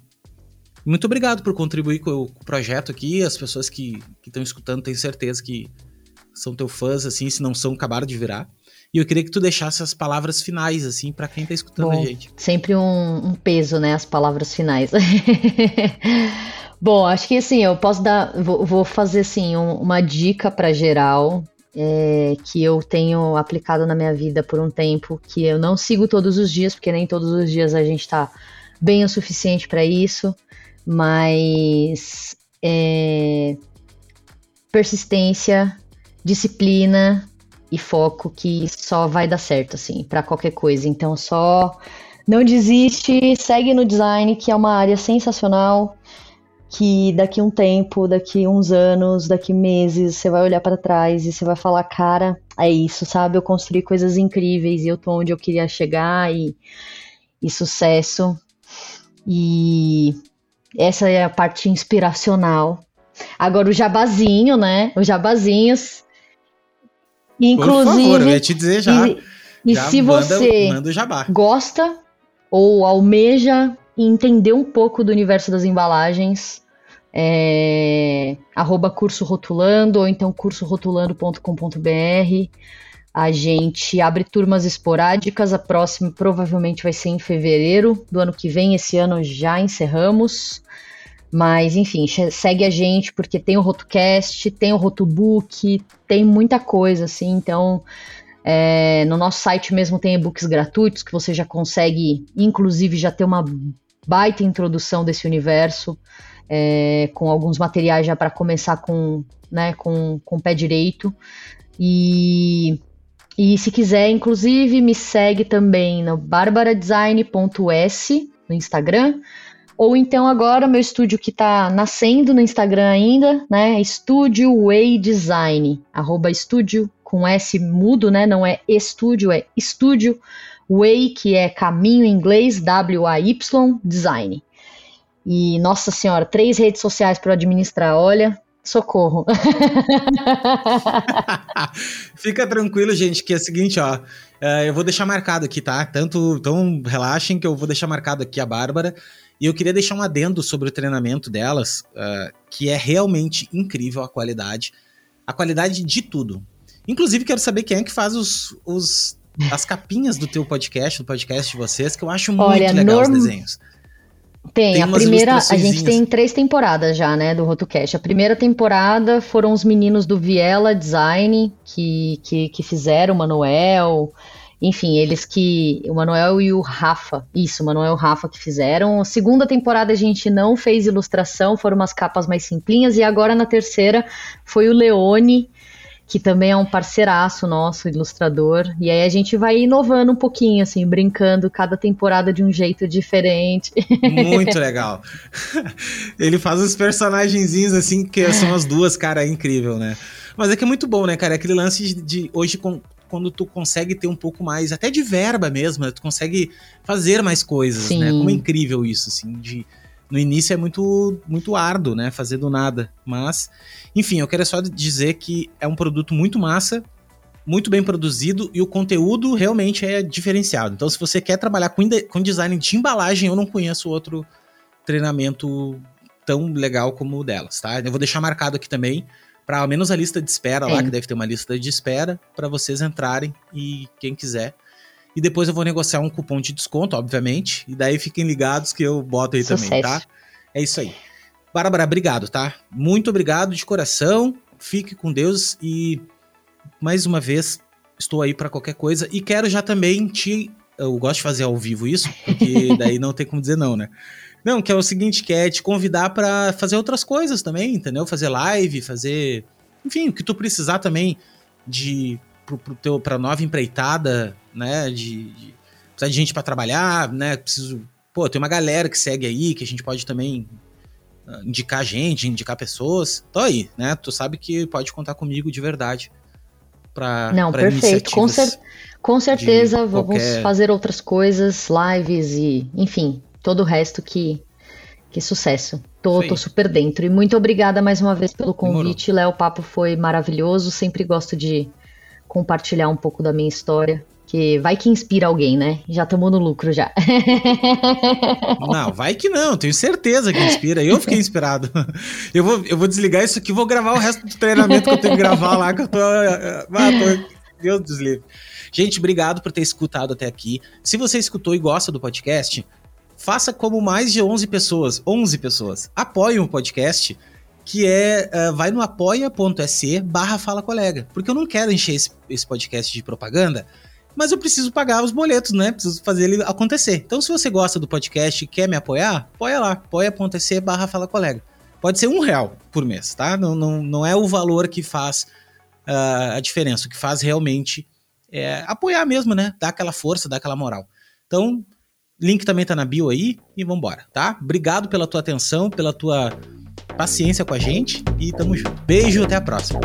muito obrigado por contribuir com o projeto aqui. As pessoas que estão escutando, tenho certeza que são teu fãs, assim, se não são, acabaram de virar. E eu queria que tu deixasse as palavras finais, assim, para quem tá escutando Bom, a gente. Sempre um, um, peso, né, as palavras finais. Bom, acho que assim, eu posso dar, vou, vou fazer assim, um, uma dica para geral, é, que eu tenho aplicado na minha vida por um tempo, que eu não sigo todos os dias, porque nem todos os dias a gente está bem o suficiente para isso, mas é, persistência, disciplina e foco que só vai dar certo, assim, para qualquer coisa. Então, só não desiste, segue no design, que é uma área sensacional que daqui um tempo, daqui uns anos, daqui meses, você vai olhar para trás e você vai falar, cara, é isso, sabe? Eu construí coisas incríveis e eu tô onde eu queria chegar e, e sucesso. E essa é a parte inspiracional. Agora o jabazinho, né? Os jabazinhos. Inclusive, Por favor, eu ia te dizer já. E, e já se manda, você manda gosta ou almeja entender um pouco do universo das embalagens, é, arroba curso rotulando ou então cursorotulando.com.br. A gente abre turmas esporádicas, a próxima provavelmente vai ser em fevereiro do ano que vem, esse ano já encerramos. Mas, enfim, segue a gente porque tem o Rotocast, tem o Rotobook, tem muita coisa, assim. Então, é, no nosso site mesmo tem e-books gratuitos que você já consegue, inclusive, já ter uma baita introdução desse universo é, com alguns materiais já para começar com, né, com, com o pé direito. E, e se quiser, inclusive, me segue também no barbaradesign.s no Instagram. Ou então agora meu estúdio que está nascendo no Instagram ainda, né? Estúdio Way Design, arroba estúdio com S mudo, né? Não é estúdio, é estúdio Way, que é caminho em inglês, W-A-Y, design. E, nossa senhora, três redes sociais para administrar, olha, socorro. Fica tranquilo, gente, que é o seguinte, ó. Uh, eu vou deixar marcado aqui, tá? Tanto, então relaxem que eu vou deixar marcado aqui a Bárbara. E eu queria deixar um adendo sobre o treinamento delas, uh, que é realmente incrível a qualidade. A qualidade de tudo. Inclusive, quero saber quem é que faz os, os as capinhas do teu podcast, do podcast de vocês, que eu acho muito Olha, legal norm... os desenhos. Tem, tem a primeira, a gente tem três temporadas já, né, do RotoCast. A primeira temporada foram os meninos do Viela Design que, que, que fizeram, o Manuel, enfim, eles que, o Manuel e o Rafa, isso, o Manuel e o Rafa que fizeram. A segunda temporada a gente não fez ilustração, foram umas capas mais simplinhas, e agora na terceira foi o Leone, que também é um parceiraço nosso, ilustrador. E aí a gente vai inovando um pouquinho, assim, brincando cada temporada de um jeito diferente. Muito legal. Ele faz os personagenzinhos assim, que são as duas, cara, é incrível, né? Mas é que é muito bom, né, cara? Aquele lance de, hoje com, quando tu consegue ter um pouco mais, até de verba mesmo, né? tu consegue fazer mais coisas, Sim. né? Como é incrível isso, assim, de no início é muito, muito árduo, né? Fazer do nada. Mas, enfim, eu quero só dizer que é um produto muito massa, muito bem produzido e o conteúdo realmente é diferenciado. Então, se você quer trabalhar com, com design de embalagem, eu não conheço outro treinamento tão legal como o delas, tá? Eu vou deixar marcado aqui também para ao menos a lista de espera lá, que deve ter uma lista de espera para vocês entrarem e quem quiser e depois eu vou negociar um cupom de desconto, obviamente. E daí fiquem ligados que eu boto aí Sucesso. também, tá? É isso aí. Bárbara, obrigado, tá? Muito obrigado de coração. Fique com Deus e mais uma vez estou aí para qualquer coisa e quero já também te eu gosto de fazer ao vivo isso, porque daí não tem como dizer não, né? Não, que é o seguinte, que é te convidar para fazer outras coisas também, entendeu? Fazer live, fazer, enfim, o que tu precisar também de pro, pro teu para nova empreitada, né, de, de precisar de gente para trabalhar, né? Preciso, pô, tem uma galera que segue aí que a gente pode também uh, indicar gente, indicar pessoas. Tô aí, né? Tu sabe que pode contar comigo de verdade para Não, pra perfeito. Com, cer com certeza vamos qualquer... fazer outras coisas, lives e, enfim, todo o resto que, que sucesso. Tô, tô, super dentro. E muito obrigada mais uma vez pelo convite, Léo. O papo foi maravilhoso. Sempre gosto de compartilhar um pouco da minha história. Que vai que inspira alguém, né? Já estamos no lucro já. Não, vai que não, tenho certeza que inspira. Eu fiquei inspirado. Eu vou, eu vou desligar isso aqui vou gravar o resto do treinamento que eu tenho que gravar lá, que eu tô. Ah, tô Deus dos. Gente, obrigado por ter escutado até aqui. Se você escutou e gosta do podcast, faça como mais de 11 pessoas, 11 pessoas, apoiem o podcast, que é, uh, vai no apoia.se barra fala colega, porque eu não quero encher esse, esse podcast de propaganda, mas eu preciso pagar os boletos, né? Preciso fazer ele acontecer. Então, se você gosta do podcast e quer me apoiar, apoia lá, apoia.se barra Fala Colega. Pode ser um real por mês, tá? Não, não, não é o valor que faz uh, a diferença. O que faz realmente é apoiar mesmo, né? Dar aquela força, dar aquela moral. Então, link também tá na bio aí e vambora, tá? Obrigado pela tua atenção, pela tua paciência com a gente e tamo junto. Beijo, até a próxima.